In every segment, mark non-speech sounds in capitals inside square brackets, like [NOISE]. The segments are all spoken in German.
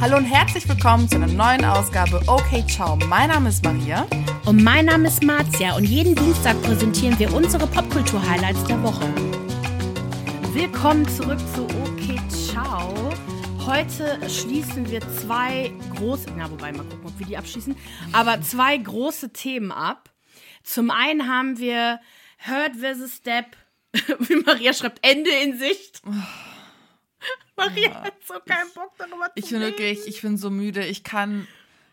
Hallo und herzlich willkommen zu einer neuen Ausgabe Okay Ciao. Mein Name ist Maria. Und mein Name ist Marzia und jeden Dienstag präsentieren wir unsere Popkultur-Highlights der Woche. Willkommen zurück zu Okay Ciao. Heute schließen wir zwei große, na wobei, mal gucken, ob wir die abschließen, aber zwei große Themen ab. Zum einen haben wir Hurt vs. Depp, [LAUGHS] wie Maria schreibt, Ende in Sicht. [LAUGHS] Maria Ja, hat so keinen Bock darüber zu Ich bin reden. wirklich, ich bin so müde. Ich kann,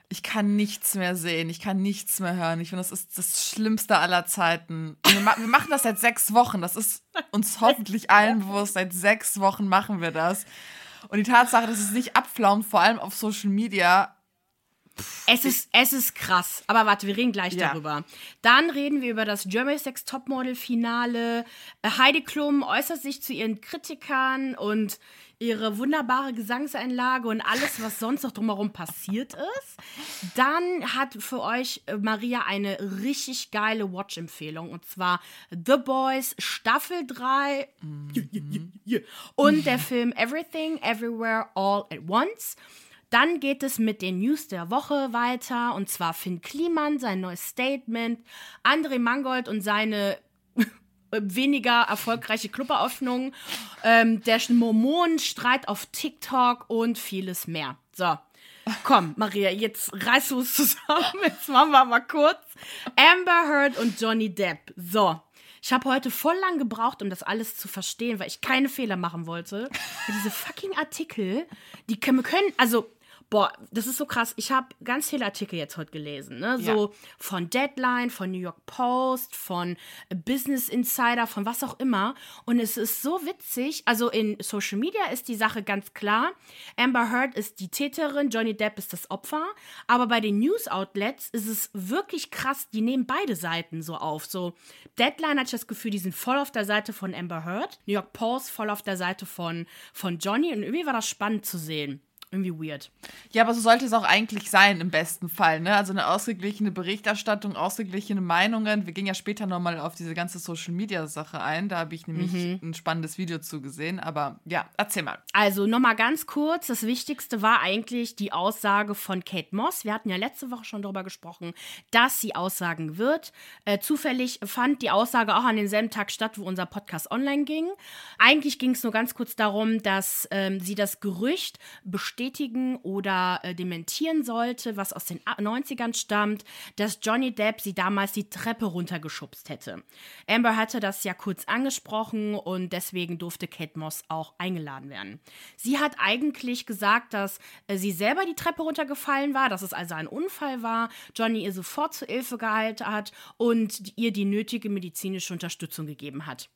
ich kann nichts mehr sehen. Ich kann nichts mehr hören. Ich finde, das ist das Schlimmste aller Zeiten. Wir, ma wir machen das seit sechs Wochen. Das ist uns hoffentlich allen bewusst. Seit sechs Wochen machen wir das. Und die Tatsache, dass es nicht abflaumt, vor allem auf Social Media, Es ist, es ist krass. Aber warte, wir reden gleich Ja. darüber. Dann reden wir über das Germany's Next Topmodel-Finale. Äh, Heidi Klum äußert sich zu ihren Kritikern und ihre wunderbare Gesangseinlage und alles, was sonst noch drumherum passiert ist. Dann hat für euch äh, Maria eine richtig geile Watch-Empfehlung und zwar The Boys Staffel 3 und der Film Everything, Everywhere, All at Once. Dann geht es mit den News der Woche weiter und zwar Finn Kliman, sein neues Statement, André Mangold und seine weniger erfolgreiche Cluberöffnung, ähm, der Mormonenstreit auf TikTok und vieles mehr. So. Komm, Maria, jetzt reißt du es zusammen. [LAUGHS] Jetzt machen wir mal kurz. Amber Heard und Johnny Depp. So. Ich habe heute voll lang gebraucht, um das alles zu verstehen, weil ich keine Fehler machen wollte. Diese fucking Artikel, die können also, boah, das ist so krass. Ich habe ganz viele Artikel jetzt heute gelesen, ne? So von Deadline, von New York Post, von Business Insider, von was auch immer. Und es ist so witzig. Also in Social Media ist die Sache ganz klar. Amber Heard ist die Täterin, Johnny Depp ist das Opfer. Aber bei den News Outlets ist es wirklich krass. Die nehmen beide Seiten so auf. So Deadline hatte ich das Gefühl, die sind voll auf der Seite von Amber Heard. New York Post voll auf der Seite von, von Johnny. Und irgendwie war das spannend zu sehen. Irgendwie weird. Ja, aber so sollte es auch eigentlich sein, im besten Fall. Ne? Also eine ausgeglichene Berichterstattung, ausgeglichene Meinungen. Wir gehen ja später nochmal auf diese ganze Social-Media-Sache ein. Da habe ich nämlich ein spannendes Video zugesehen. Aber ja, erzähl mal. Also nochmal ganz kurz, das Wichtigste war eigentlich die Aussage von Kate Moss. Wir hatten ja letzte Woche schon darüber gesprochen, dass sie aussagen wird. Äh, zufällig fand die Aussage auch an demselben Tag statt, wo unser Podcast online ging. Eigentlich ging es nur ganz kurz darum, dass ähm, sie das Gerücht bestätigen oder äh, dementieren sollte, was aus den A- 90ern stammt, dass Johnny Depp sie damals die Treppe runtergeschubst hätte. Amber hatte das ja kurz angesprochen und deswegen durfte Kate Moss auch eingeladen werden. Sie hat eigentlich gesagt, dass äh, sie selber die Treppe runtergefallen war, dass es also ein Unfall war, Johnny ihr sofort zur Hilfe gehalten hat und ihr die nötige medizinische Unterstützung gegeben hat.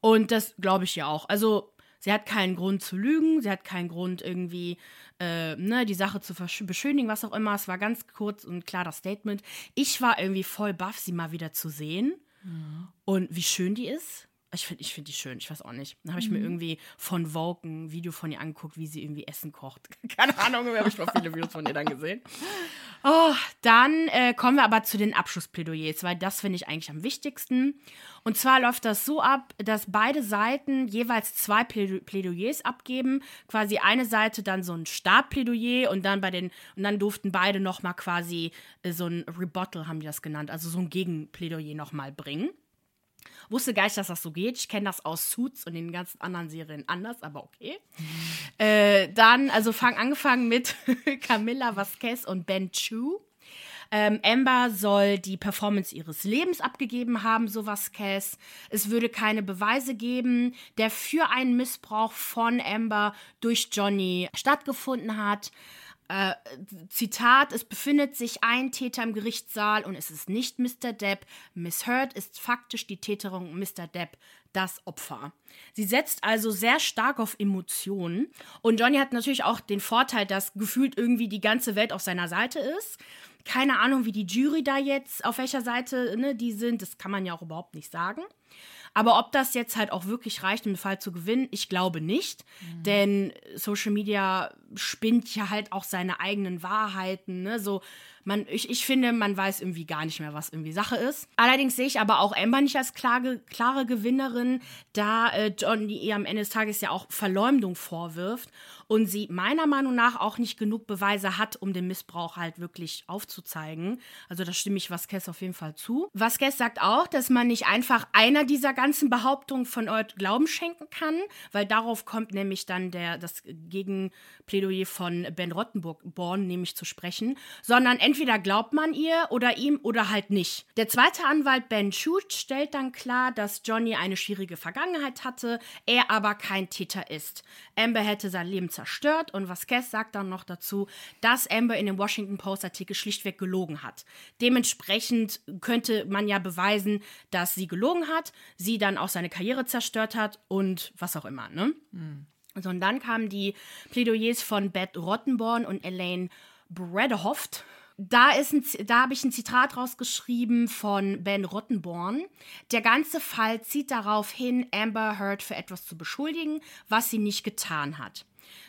Und das glaube ich ja auch. Also, sie hat keinen Grund zu lügen, sie hat keinen Grund irgendwie, äh, ne, die Sache zu beschönigen, was auch immer. Es war ganz kurz und klar das Statement. Ich war irgendwie voll baff, sie mal wieder zu sehen. Und wie schön die ist. Ich finde ich find die schön, ich weiß auch nicht. Dann habe ich mir irgendwie von Vogue ein Video von ihr angeguckt, wie sie irgendwie Essen kocht. [LAUGHS] Keine Ahnung, habe ich mal viele Videos von ihr dann gesehen. Oh, dann äh, kommen wir aber zu den Abschlussplädoyers, weil das finde ich eigentlich am wichtigsten. Und zwar läuft das so ab, dass beide Seiten jeweils zwei Plädo- Plädoyers abgeben. Quasi eine Seite dann so ein Startplädoyer und dann bei den und dann durften beide noch mal quasi äh, so ein Rebuttal haben die das genannt, also so ein Gegenplädoyer noch mal bringen. Wusste gar nicht, dass das so geht. Ich kenne das aus Suits und den ganzen anderen Serien anders, aber okay. Äh, dann, also fang, angefangen mit [LAUGHS] Camilla Vasquez und Ben Chu. Ähm, Amber soll die Performance ihres Lebens abgegeben haben, so Vasquez. Es würde keine Beweise geben, der für einen Missbrauch von Amber durch Johnny stattgefunden hat. Äh, Zitat, es befindet sich ein Täter im Gerichtssaal und es ist nicht Mr. Depp. Miss Heard ist faktisch die Täterin und Mr. Depp das Opfer. Sie setzt also sehr stark auf Emotionen. Und Johnny hat natürlich auch den Vorteil, dass gefühlt irgendwie die ganze Welt auf seiner Seite ist. Keine Ahnung, wie die Jury da jetzt, auf welcher Seite ne, die sind, das kann man ja auch überhaupt nicht sagen. Aber ob das jetzt halt auch wirklich reicht, um den Fall zu gewinnen, ich glaube nicht. Denn Social Media spinnt ja halt auch seine eigenen Wahrheiten, ne? So, man, ich, ich finde, man weiß irgendwie gar nicht mehr, was irgendwie Sache ist. Allerdings sehe ich aber auch Amber nicht als klare, klare Gewinnerin, da äh, Johnny ihr am Ende des Tages ja auch Verleumdung vorwirft und sie meiner Meinung nach auch nicht genug Beweise hat, um den Missbrauch halt wirklich aufzuzeigen. Also da stimme ich Vasquez auf jeden Fall zu. Vasquez sagt auch, dass man nicht einfach einer dieser ganzen Behauptungen von Eut Glauben schenken kann, weil darauf kommt nämlich dann der, das Gegenplädoyer von Ben Rottenborn nämlich zu sprechen, sondern entweder glaubt man ihr oder ihm oder halt nicht. Der zweite Anwalt Ben Schutz stellt dann klar, dass Johnny eine schwierige Vergangenheit hatte, er aber kein Täter ist. Amber hätte sein Leben zerstört und Vasquez sagt dann noch dazu, dass Amber in dem Washington Post Artikel schlichtweg gelogen hat. Dementsprechend könnte man ja beweisen, dass sie gelogen hat, sie dann auch seine Karriere zerstört hat und was auch immer, ne? Mhm. So, und dann kamen die Plädoyers von Beth Rottenborn und Elaine Bredehoft da, da habe ich ein Zitat rausgeschrieben von Ben Rottenborn. Der ganze Fall zieht darauf hin, Amber Heard für etwas zu beschuldigen, was sie nicht getan hat.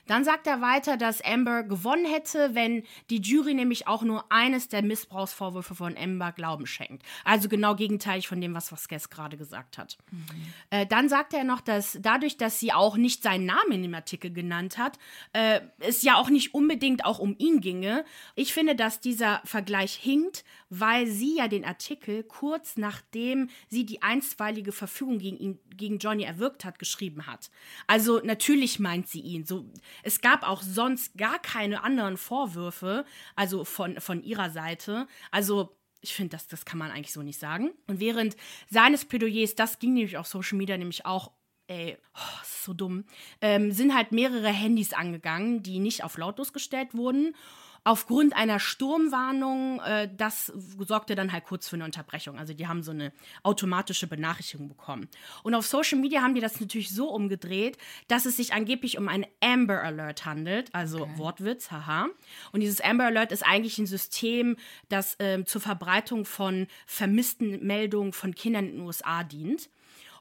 Dann sagt er weiter, dass Amber gewonnen hätte, wenn die Jury nämlich auch nur eines der Missbrauchsvorwürfe von Amber Glauben schenkt. Also genau gegenteilig von dem, was Vasquez gerade gesagt hat. Mhm. Äh, dann sagt er noch, dass dadurch, dass sie auch nicht seinen Namen in dem Artikel genannt hat, äh, es ja auch nicht unbedingt auch um ihn ginge. Ich finde, dass dieser Vergleich hinkt, weil sie ja den Artikel kurz nachdem sie die einstweilige Verfügung gegen ihn, gegen Johnny erwirkt hat, geschrieben hat. Also natürlich meint sie ihn. So, es gab auch sonst gar keine anderen Vorwürfe, also von, von ihrer Seite. Also ich finde, das, das kann man eigentlich so nicht sagen. Und während seines Plädoyers, das ging nämlich auf Social Media nämlich auch ey, oh, ist so dumm, ähm, sind halt mehrere Handys angegangen, die nicht auf lautlos gestellt wurden aufgrund einer Sturmwarnung, äh, das sorgte dann halt kurz für eine Unterbrechung. Also die haben so eine automatische Benachrichtigung bekommen. Und auf Social Media haben die das natürlich so umgedreht, dass es sich angeblich um einen Amber Alert handelt, also okay. Wortwitz, haha. Und dieses Amber Alert ist eigentlich ein System, das äh, zur Verbreitung von vermissten Meldungen von Kindern in den USA dient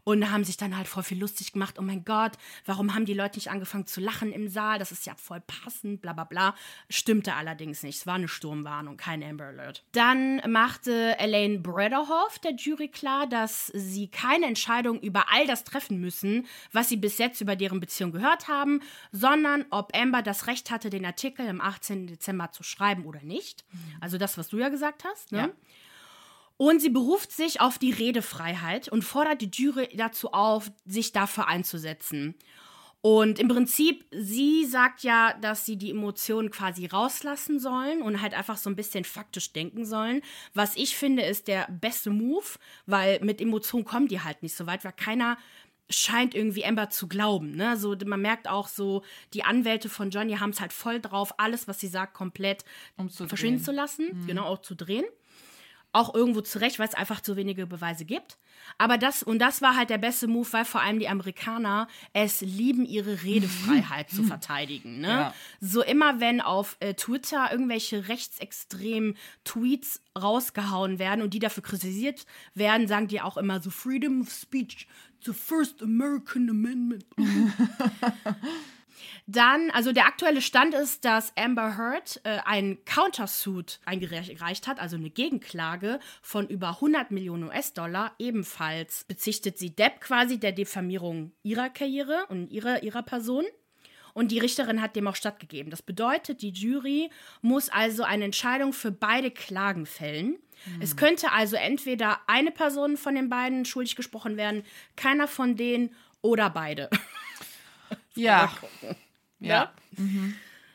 und haben sich dann halt voll viel lustig gemacht. Oh mein Gott, warum haben die Leute nicht angefangen zu lachen im Saal? Das ist ja voll passend, bla bla bla. Stimmte allerdings nicht. Es war eine Sturmwarnung, kein Amber Alert. Dann machte Elaine Brederhoff der Jury klar, dass sie keine Entscheidung über all das treffen müssen, was sie bis jetzt über deren Beziehung gehört haben, sondern ob Amber das Recht hatte, den Artikel am 18. Dezember zu schreiben oder nicht. Mhm. Also das, was du ja gesagt hast. Ne? Ja. Und sie beruft sich auf die Redefreiheit und fordert die Jury dazu auf, sich dafür einzusetzen. Und im Prinzip, sie sagt ja, dass sie die Emotionen quasi rauslassen sollen und halt einfach so ein bisschen faktisch denken sollen. Was ich finde, ist der beste Move, weil mit Emotionen kommen die halt nicht so weit, weil keiner scheint irgendwie Amber zu glauben. Ne? So, man merkt auch so, die Anwälte von Johnny haben es halt voll drauf, alles, was sie sagt, komplett verschwinden zu lassen, mhm. genau auch zu drehen auch irgendwo zurecht, weil es einfach zu wenige Beweise gibt. Aber das, und das war halt der beste Move, weil vor allem die Amerikaner es lieben, ihre Redefreiheit zu [LAUGHS] verteidigen. Ne? Ja. So immer, wenn auf äh, Twitter irgendwelche rechtsextremen Tweets rausgehauen werden und die dafür kritisiert werden, sagen die auch immer so Freedom of Speech, the first American Amendment. [LAUGHS] [LAUGHS] Dann, also der aktuelle Stand ist, dass Amber Heard äh, einen Countersuit eingereicht hat, also eine Gegenklage von über 100 Millionen US-Dollar. Ebenfalls bezichtet sie Depp quasi der Diffamierung ihrer Karriere und ihrer, ihrer Person. Und die Richterin hat dem auch stattgegeben. Das bedeutet, die Jury muss also eine Entscheidung für beide Klagen fällen. Mhm. Es könnte also entweder eine Person von den beiden schuldig gesprochen werden, keiner von denen oder beide. [LAUGHS] Ja. Ja. Mhm.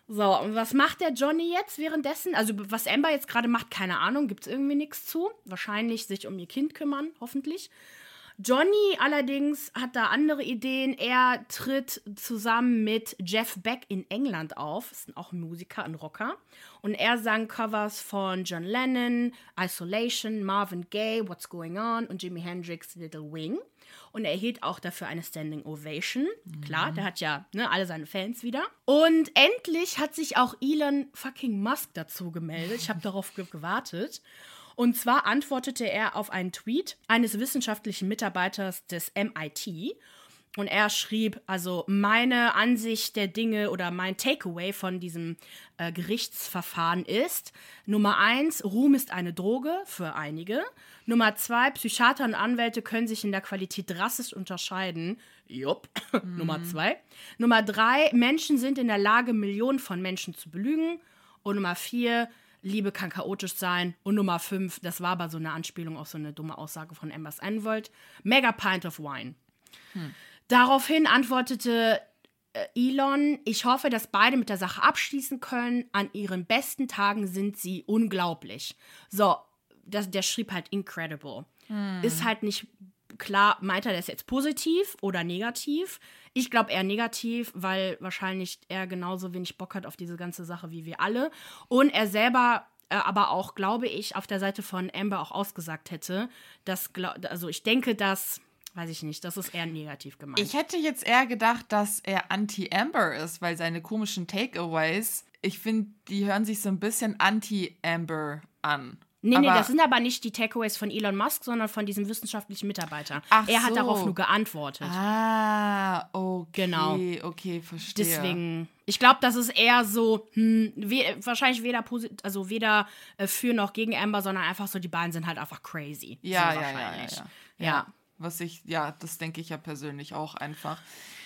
So, und was macht der Johnny jetzt währenddessen? Also, was Amber jetzt gerade macht, keine Ahnung, gibt es irgendwie nichts zu. Wahrscheinlich sich um ihr Kind kümmern, hoffentlich. Johnny allerdings hat da andere Ideen. Er tritt zusammen mit Jeff Beck in England auf. Ist auch ein Musiker, ein Rocker. Und er sang Covers von John Lennon, Isolation, Marvin Gaye, What's Going On und Jimi Hendrix Little Wing und er erhielt auch dafür eine Standing Ovation. Mhm. Klar, der hat ja ne, alle seine Fans wieder. Und endlich hat sich auch Elon fucking Musk dazu gemeldet. Ich habe darauf gewartet. Und zwar antwortete er auf einen Tweet eines wissenschaftlichen Mitarbeiters des MIT und er schrieb, also meine Ansicht der Dinge oder mein Takeaway von diesem äh, Gerichtsverfahren ist, Nummer eins, Ruhm ist eine Droge für einige. Nummer zwei, Psychiater und Anwälte können sich in der Qualität drastisch unterscheiden. Jupp. [LAUGHS] Mhm. Nummer zwei. Nummer drei, Menschen sind in der Lage, Millionen von Menschen zu belügen. Und Nummer vier, Liebe kann chaotisch sein. Und Nummer fünf, das war aber so eine Anspielung auf so eine dumme Aussage von Embers Anwalt, Mega Pint of Wine. Hm. Daraufhin antwortete äh, Elon, ich hoffe, dass beide mit der Sache abschließen können. An ihren besten Tagen sind sie unglaublich. So, das, der schrieb halt incredible. Hm. Ist halt nicht klar, meint er das jetzt positiv oder negativ? Ich glaube eher negativ, weil wahrscheinlich er genauso wenig Bock hat auf diese ganze Sache wie wir alle. Und er selber äh, aber auch, glaube ich, auf der Seite von Amber auch ausgesagt hätte, dass, also ich denke, dass weiß ich nicht, das ist eher negativ gemeint. Ich hätte jetzt eher gedacht, dass er anti-Amber ist, weil seine komischen Takeaways, ich finde, die hören sich so ein bisschen anti-Amber an. Nee, aber nee, das sind aber nicht die Takeaways von Elon Musk, sondern von diesem wissenschaftlichen Mitarbeiter. Ach er hat so. darauf nur geantwortet. Ah, okay. Genau. Okay, verstehe. Deswegen, ich glaube, das ist eher so, hm, we wahrscheinlich weder, also weder äh, für noch gegen Amber, sondern einfach so, die beiden sind halt einfach crazy. Ja, so ja, ja, ja, ja. ja. Was ich, ja, das denke ich ja persönlich auch einfach.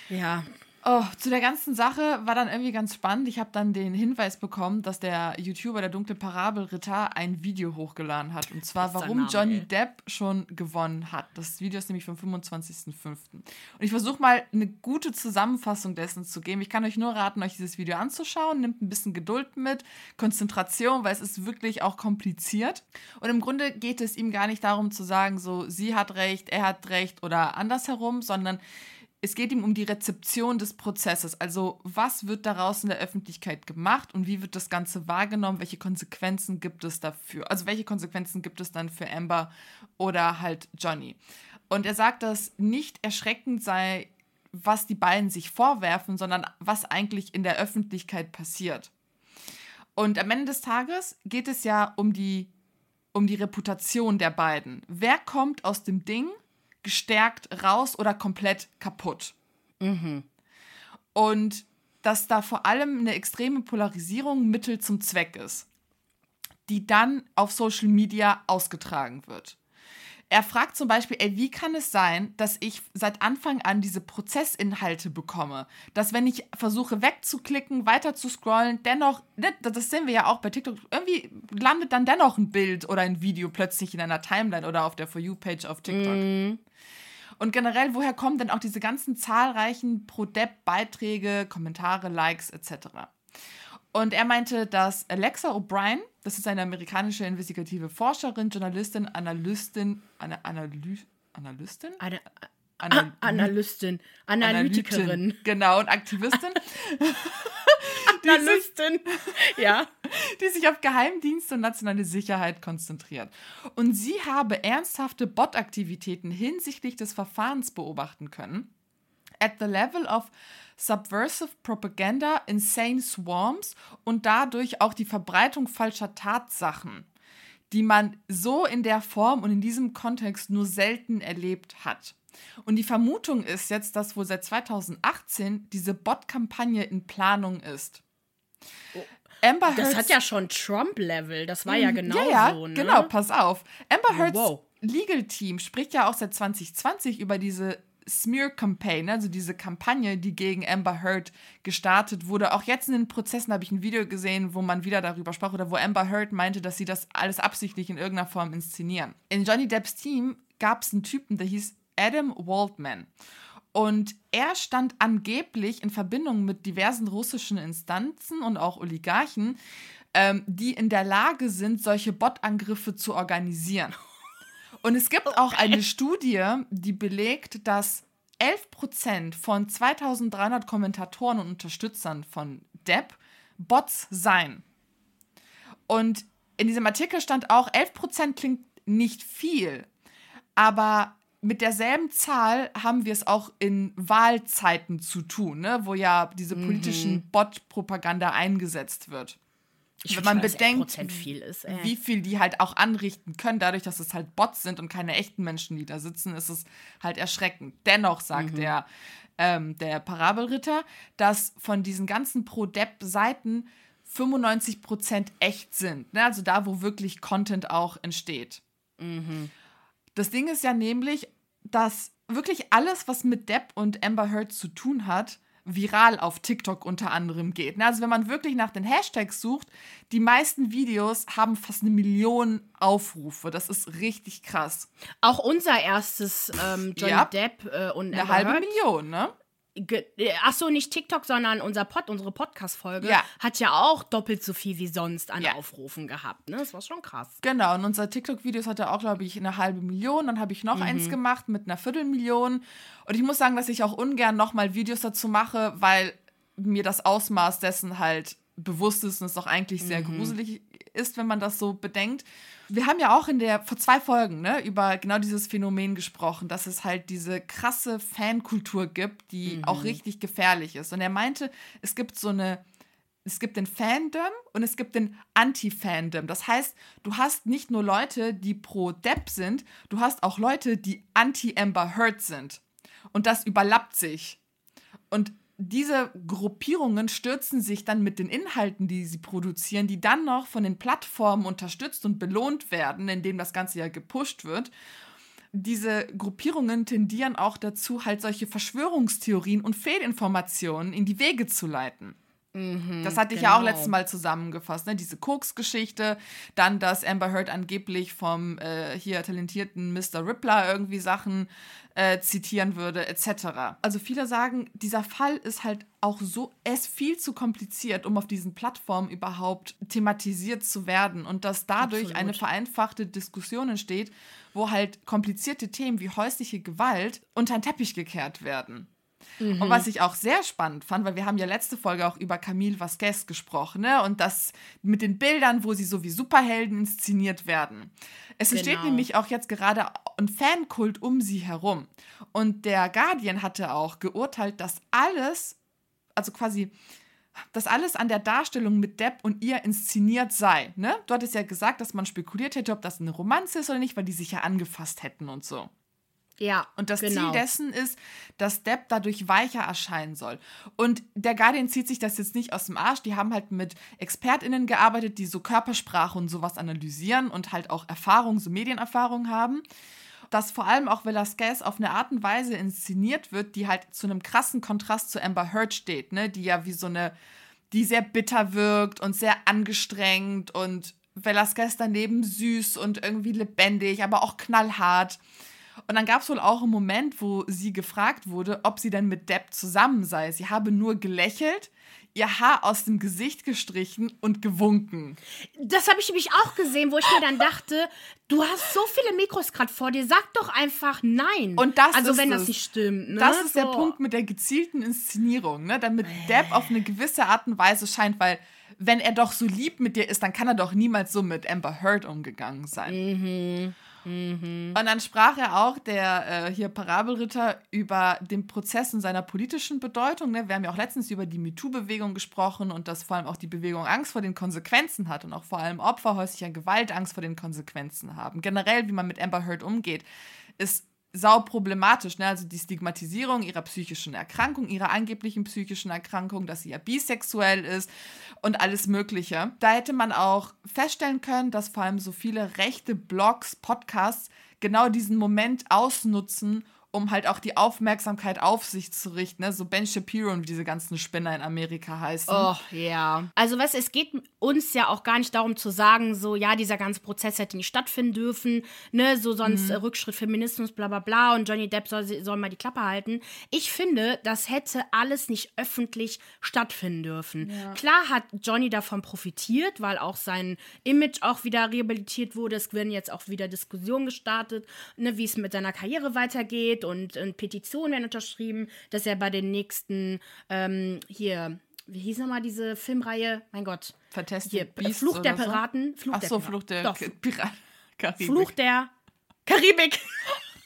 Ja. Oh, zu der ganzen Sache war dann irgendwie ganz spannend. Ich habe dann den Hinweis bekommen, dass der YouTuber, der dunkle Parabelritter, ein Video hochgeladen hat. Und zwar, warum Name, Johnny ey. Depp schon gewonnen hat. Das Video ist nämlich vom 25.05. Und ich versuche mal eine gute Zusammenfassung dessen zu geben. Ich kann euch nur raten, euch dieses Video anzuschauen. Nimmt ein bisschen Geduld mit, Konzentration, weil es ist wirklich auch kompliziert. Und im Grunde geht es ihm gar nicht darum zu sagen, so, sie hat recht, er hat recht oder andersherum, sondern es geht ihm um die Rezeption des Prozesses. Also was wird daraus in der Öffentlichkeit gemacht und wie wird das Ganze wahrgenommen? Welche Konsequenzen gibt es dafür? Also welche Konsequenzen gibt es dann für Amber oder halt Johnny? Und er sagt, dass nicht erschreckend sei, was die beiden sich vorwerfen, sondern was eigentlich in der Öffentlichkeit passiert. Und am Ende des Tages geht es ja um die, um die Reputation der beiden. Wer kommt aus dem Ding gestärkt raus oder komplett kaputt. Mhm. Und dass da vor allem eine extreme Polarisierung Mittel zum Zweck ist, die dann auf Social Media ausgetragen wird. Er fragt zum Beispiel, ey, wie kann es sein, dass ich seit Anfang an diese Prozessinhalte bekomme? Dass wenn ich versuche wegzuklicken, weiter zu scrollen, dennoch, ne, das sehen wir ja auch bei TikTok, irgendwie landet dann dennoch ein Bild oder ein Video plötzlich in einer Timeline oder auf der For You-Page auf TikTok. Mm. Und generell, woher kommen denn auch diese ganzen zahlreichen Pro-Depp-Beiträge, Kommentare, Likes etc.? Und er meinte, dass Alexa O'Brien, das ist eine amerikanische investigative Forscherin, Journalistin, Analystin, eine Analy Analystin? Eine Anal Analystin, Analytikerin. Analytin, genau, und Aktivistin. [LAUGHS] Analystin, ja. Die sich auf Geheimdienste und nationale Sicherheit konzentriert. Und sie habe ernsthafte Bot-Aktivitäten hinsichtlich des Verfahrens beobachten können. At the level of subversive propaganda, insane swarms und dadurch auch die Verbreitung falscher Tatsachen, die man so in der Form und in diesem Kontext nur selten erlebt hat. Und die Vermutung ist jetzt, dass wohl seit 2018 diese Bot-Kampagne in Planung ist. Oh. Amber das hat ja schon Trump-Level. Das war ja mhm. genau ja, ja, so. Ne? Genau, pass auf. Amber Heards wow. Legal Team spricht ja auch seit 2020 über diese Smear Campaign, also diese Kampagne, die gegen Amber Heard gestartet wurde. Auch jetzt in den Prozessen habe ich ein Video gesehen, wo man wieder darüber sprach oder wo Amber Heard meinte, dass sie das alles absichtlich in irgendeiner Form inszenieren. In Johnny Depps Team gab es einen Typen, der hieß Adam Waldman. Und er stand angeblich in Verbindung mit diversen russischen Instanzen und auch Oligarchen, ähm, die in der Lage sind, solche Bot-Angriffe zu organisieren. Und es gibt auch eine Studie, die belegt, dass 11% von 2300 Kommentatoren und Unterstützern von Depp Bots seien. Und in diesem Artikel stand auch, 11% klingt nicht viel, aber mit derselben Zahl haben wir es auch in Wahlzeiten zu tun, ne? wo ja diese politischen mhm. Bot-Propaganda eingesetzt wird. Ich wenn man bedenkt, viel ist, wie viel die halt auch anrichten können, dadurch, dass es halt Bots sind und keine echten Menschen, die da sitzen, ist es halt erschreckend. Dennoch sagt mhm. er, ähm, der Parabelritter, dass von diesen ganzen Pro-Depp-Seiten 95% echt sind. Ne? Also da, wo wirklich Content auch entsteht. Das Ding ist ja nämlich, dass wirklich alles, was mit Depp und Amber Heard zu tun hat, viral auf TikTok unter anderem geht. Ne? Also wenn man wirklich nach den Hashtags sucht, die meisten Videos haben fast eine Million Aufrufe. Das ist richtig krass. Auch unser erstes ähm, Johnny Ja. Depp äh, und Eine halbe. Million, ne? Äh, Ach so, nicht TikTok, sondern unser Pod, unsere Podcast-Folge Ja. hat ja auch doppelt so viel wie sonst an Ja. Aufrufen gehabt. Ne? Das war schon krass. Genau, und unser TikTok-Videos hatte auch, glaube ich, eine halbe Million. Dann habe ich noch eins gemacht mit einer Viertelmillion. Und ich muss sagen, dass ich auch ungern nochmal Videos dazu mache, weil mir das Ausmaß dessen halt bewusst ist und es doch eigentlich sehr gruselig ist, wenn man das so bedenkt. Wir haben ja auch in der, vor zwei Folgen, ne, über genau dieses Phänomen gesprochen, dass es halt diese krasse Fankultur gibt, die auch richtig gefährlich ist. Und er meinte, es gibt so eine es gibt den Fandom und es gibt den Anti-Fandom. Das heißt, du hast nicht nur Leute, die pro Depp sind, du hast auch Leute, die anti-Amber Heard sind. Und das überlappt sich. Und diese Gruppierungen stürzen sich dann mit den Inhalten, die sie produzieren, die dann noch von den Plattformen unterstützt und belohnt werden, indem das Ganze ja gepusht wird. Diese Gruppierungen tendieren auch dazu, halt solche Verschwörungstheorien und Fehlinformationen in die Wege zu leiten. Das hatte ich ja auch genau. letztes Mal zusammengefasst, ne? Diese Koks-Geschichte, dann, dass Amber Heard angeblich vom äh, hier talentierten Mr. Rippler irgendwie Sachen äh, zitieren würde, etc. Also viele sagen, dieser Fall ist halt auch so, ist viel zu kompliziert, um auf diesen Plattformen überhaupt thematisiert zu werden und dass dadurch Absolut. eine vereinfachte Diskussion entsteht, wo halt komplizierte Themen wie häusliche Gewalt unter den Teppich gekehrt werden. Und was ich auch sehr spannend fand, weil wir haben ja letzte Folge auch über Camille Vasquez gesprochen, ne? Und das mit den Bildern, wo sie so wie Superhelden inszeniert werden. Es entsteht Genau. nämlich auch jetzt gerade ein Fankult um sie herum. Und der Guardian hatte auch geurteilt, dass alles, also quasi, dass alles an der Darstellung mit Depp und ihr inszeniert sei. Ne? Du hattest ja gesagt, dass man spekuliert hätte, ob das eine Romanze ist oder nicht, weil die sich ja angefasst hätten und so. Ja, Und das genau. Ziel dessen ist, dass Depp dadurch weicher erscheinen soll. Und der Guardian zieht sich das jetzt nicht aus dem Arsch. Die haben halt mit ExpertInnen gearbeitet, die so Körpersprache und sowas analysieren und halt auch Erfahrung, so Medienerfahrung haben. Dass vor allem auch Velasquez auf eine Art und Weise inszeniert wird, die halt zu einem krassen Kontrast zu Amber Heard steht, ne? Die ja wie so eine, die sehr bitter wirkt und sehr angestrengt und Velasquez daneben süß und irgendwie lebendig, aber auch knallhart. Und dann gab es wohl auch einen Moment, wo sie gefragt wurde, ob sie denn mit Depp zusammen sei. Sie habe nur gelächelt, ihr Haar aus dem Gesicht gestrichen und gewunken. Das habe ich nämlich auch gesehen, wo ich mir dann dachte, du hast so viele Mikros gerade vor dir, sag doch einfach nein. Und das also ist wenn es. das nicht stimmt. Ne? Das ist der So. Punkt mit der gezielten Inszenierung, ne? damit Depp auf eine gewisse Art und Weise scheint, weil wenn er doch so lieb mit dir ist, dann kann er doch niemals so mit Amber Heard umgegangen sein. Und dann sprach er auch, der äh, hier Parabelritter, über den Prozess und seiner politischen Bedeutung. Ne? Wir haben ja auch letztens über die MeToo-Bewegung gesprochen und dass vor allem auch die Bewegung Angst vor den Konsequenzen hat und auch vor allem Opfer häuslicher Gewalt Angst vor den Konsequenzen haben. Generell, wie man mit Amber Heard umgeht, ist sau problematisch. Ne? Also die Stigmatisierung ihrer psychischen Erkrankung, ihrer angeblichen psychischen Erkrankung, dass sie ja bisexuell ist und alles Mögliche. Da hätte man auch feststellen können, dass vor allem so viele rechte Blogs, Podcasts genau diesen Moment ausnutzen, um halt auch die Aufmerksamkeit auf sich zu richten. Ne? So Ben Shapiro und wie diese ganzen Spinner in Amerika heißen. Oh, ja. Also, weißt du, es geht uns ja auch gar nicht darum zu sagen, so, ja, dieser ganze Prozess hätte nicht stattfinden dürfen, ne, so sonst Mhm. äh, Rückschritt Feminismus, bla bla bla und Johnny Depp soll, soll mal die Klappe halten. Ich finde, das hätte alles nicht öffentlich stattfinden dürfen. Klar hat Johnny davon profitiert, weil auch sein Image auch wieder rehabilitiert wurde. Es werden jetzt auch wieder Diskussionen gestartet, ne, wie es mit seiner Karriere weitergeht und, und Petitionen werden unterschrieben, dass er bei den nächsten, ähm, hier, wie hieß nochmal diese Filmreihe? Mein Gott. Fantastic Hier, Beasts Fluch der oder so? Piraten. Fluch Ach der so, Piraten. Fluch der Doch, K- Pirat Karibik. Fluch der Karibik. [LAUGHS]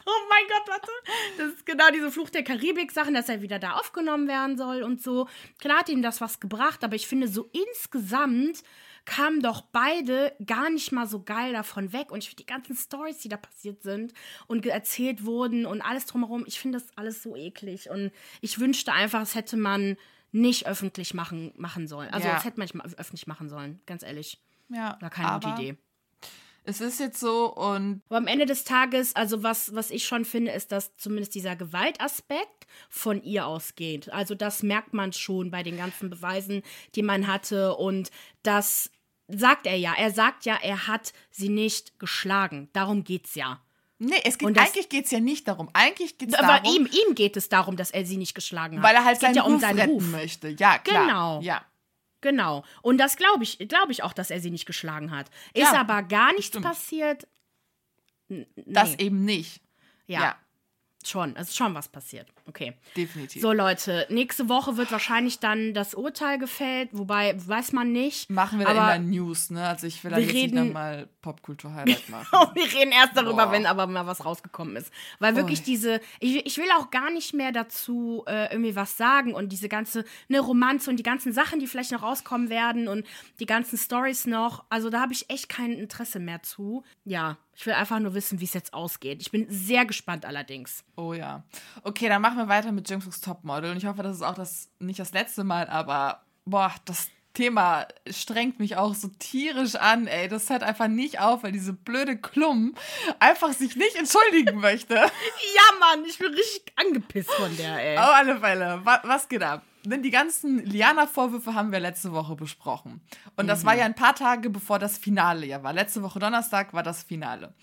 Oh mein Gott, warte. Das ist genau diese Fluch der Karibik-Sachen, dass er wieder da aufgenommen werden soll und so. Klar hat ihm das was gebracht, aber ich finde, so insgesamt kamen doch beide gar nicht mal so geil davon weg. Und ich finde die ganzen Stories, die da passiert sind und erzählt wurden und alles drumherum, ich finde das alles so eklig. Und ich wünschte einfach, es hätte man nicht öffentlich machen, machen sollen. Also, Ja. das hätte man nicht öffentlich machen sollen, ganz ehrlich. Ja, War keine gute Idee. Es ist jetzt so und Aber am Ende des Tages, also was, was ich schon finde, ist, dass zumindest dieser Gewaltaspekt von ihr ausgeht. Also das merkt man schon bei den ganzen Beweisen, die man hatte. Und das sagt er ja. Er sagt ja, er hat sie nicht geschlagen. Darum geht's ja. nee, es geht das- eigentlich geht es ja nicht darum. Eigentlich geht es Aber darum, ihm, ihm geht es darum, dass er sie nicht geschlagen hat. weil er halt seinen ja um Ruf seinen retten Ruf. möchte. Ja, klar. Genau. Ja. Genau. Und das glaube ich, glaube ich auch, dass er sie nicht geschlagen hat. Ist Ja, aber gar nichts stimmt. passiert. N- Das nee. eben nicht. ja, ja. Schon. Es ist schon was passiert. Okay. Definitiv. So, Leute, nächste Woche wird wahrscheinlich dann das Urteil gefällt, wobei weiß man nicht. Machen wir dann aber in der News, ne? Also ich will da jetzt nicht reden- nochmal Popkultur-Highlight [LAUGHS] machen. wir reden erst darüber, Boah. wenn aber mal was rausgekommen ist. Weil wirklich Ui. diese, ich, ich will auch gar nicht mehr dazu äh, irgendwie was sagen und diese ganze ne, Romanze und die ganzen Sachen, die vielleicht noch rauskommen werden und die ganzen Stories noch. Also da habe ich echt kein Interesse mehr zu. Ja, ich will einfach nur wissen, wie es jetzt ausgeht. Ich bin sehr gespannt allerdings. Oh ja. Okay, dann machen wir weiter mit James Cook's Topmodel. Und ich hoffe, das ist auch das nicht das letzte Mal, aber boah, das Thema strengt mich auch so tierisch an, ey. Das hört einfach nicht auf, weil diese blöde Klum einfach sich nicht entschuldigen möchte. [LAUGHS] Ja, Mann, ich bin richtig angepisst von der, ey. Auf alle Fälle. Was geht ab? Denn die ganzen Liana-Vorwürfe haben wir letzte Woche besprochen. Und das war ja ein paar Tage bevor das Finale ja war. Letzte Woche Donnerstag war das Finale.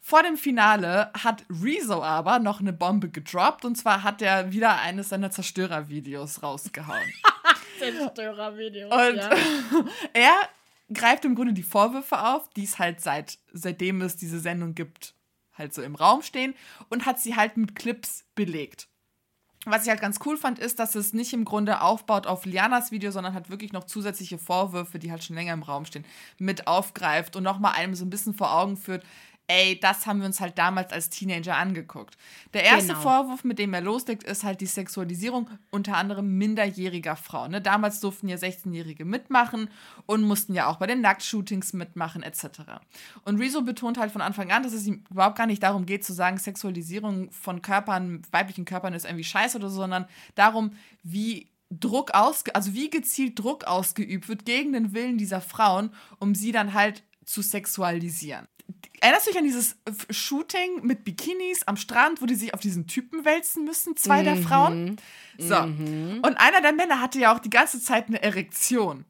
Vor dem Finale hat Rezo aber noch eine Bombe gedroppt. Und zwar hat er wieder eines seiner Zerstörervideos rausgehauen. [LAUGHS] Zerstörervideo. Und ja. [LAUGHS] er greift im Grunde die Vorwürfe auf, die es halt seit, seitdem es diese Sendung gibt, halt so im Raum stehen und hat sie halt mit Clips belegt. Was ich halt ganz cool fand, ist, dass es nicht im Grunde aufbaut auf Lianas Video, sondern hat wirklich noch zusätzliche Vorwürfe, die halt schon länger im Raum stehen, mit aufgreift und nochmal einem so ein bisschen vor Augen führt, ey, das haben wir uns halt damals als Teenager angeguckt. Der erste Genau. Vorwurf, mit dem er loslegt, ist halt die Sexualisierung unter anderem minderjähriger Frauen. Ne? Damals durften ja 16-Jährige mitmachen und mussten ja auch bei den Nacktshootings mitmachen etc. Und Rezo betont halt von Anfang an, dass es ihm überhaupt gar nicht darum geht zu sagen, Sexualisierung von Körpern, weiblichen Körpern ist irgendwie scheiße oder so, sondern darum, wie Druck ausge also wie gezielt Druck ausgeübt wird gegen den Willen dieser Frauen, um sie dann halt zu sexualisieren. Erinnerst du dich an dieses Shooting mit Bikinis am Strand, wo die sich auf diesen Typen wälzen müssen, zwei der Frauen? So. Und einer der Männer hatte ja auch die ganze Zeit eine Erektion.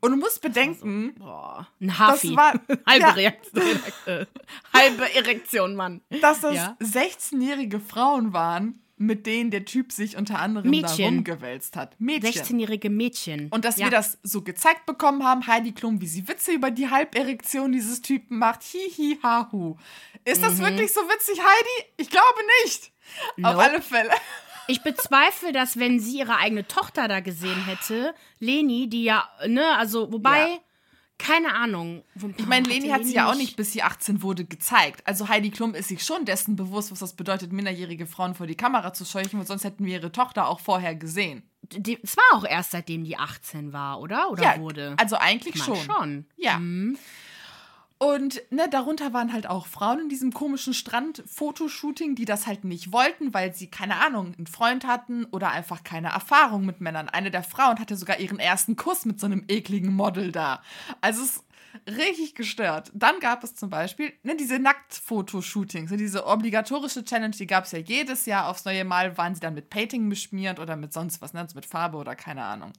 Und du musst bedenken, Boah, ein Hafi. war- [LAUGHS] halbe, ja. Reaktion, äh, halbe Erektion, Mann. dass das Ja. 16-jährige Frauen waren, mit denen der Typ sich unter anderem da Mädchen. rumgewälzt hat. Mädchen. 16-jährige Mädchen. Und dass ja. wir das so gezeigt bekommen haben, Heidi Klum, wie sie Witze über die Halberektion dieses Typen macht. Hihi, hahu. Ist das wirklich so witzig, Heidi? Ich glaube nicht. Auf Mhm. Nope. alle Fälle. [LAUGHS] Ich bezweifle, dass wenn sie ihre eigene Tochter da gesehen hätte, Leni, die ja, ne, also, wobei, Ja. Keine Ahnung. Ich meine, Leni hat sie ja auch nicht, bis sie 18 wurde, gezeigt. Also Heidi Klum ist sich schon dessen bewusst, was das bedeutet, minderjährige Frauen vor die Kamera zu scheuchen, weil sonst hätten wir ihre Tochter auch vorher gesehen. Es war auch erst seitdem die 18 war, oder? Oder ja, wurde? also eigentlich Ich schon. schon. Ja. Mhm. Und ne, darunter waren halt auch Frauen in diesem komischen Strand-Fotoshooting, die das halt nicht wollten, weil sie, keine Ahnung, einen Freund hatten oder einfach keine Erfahrung mit Männern. Eine der Frauen hatte sogar ihren ersten Kuss mit so einem ekligen Model da. Also es ist richtig gestört. Dann gab es zum Beispiel ne, diese Nacktfotoshootings, diese obligatorische Challenge, die gab es ja jedes Jahr aufs neue Mal, waren sie dann mit Painting beschmiert oder mit sonst was, ne, also mit Farbe oder keine Ahnung.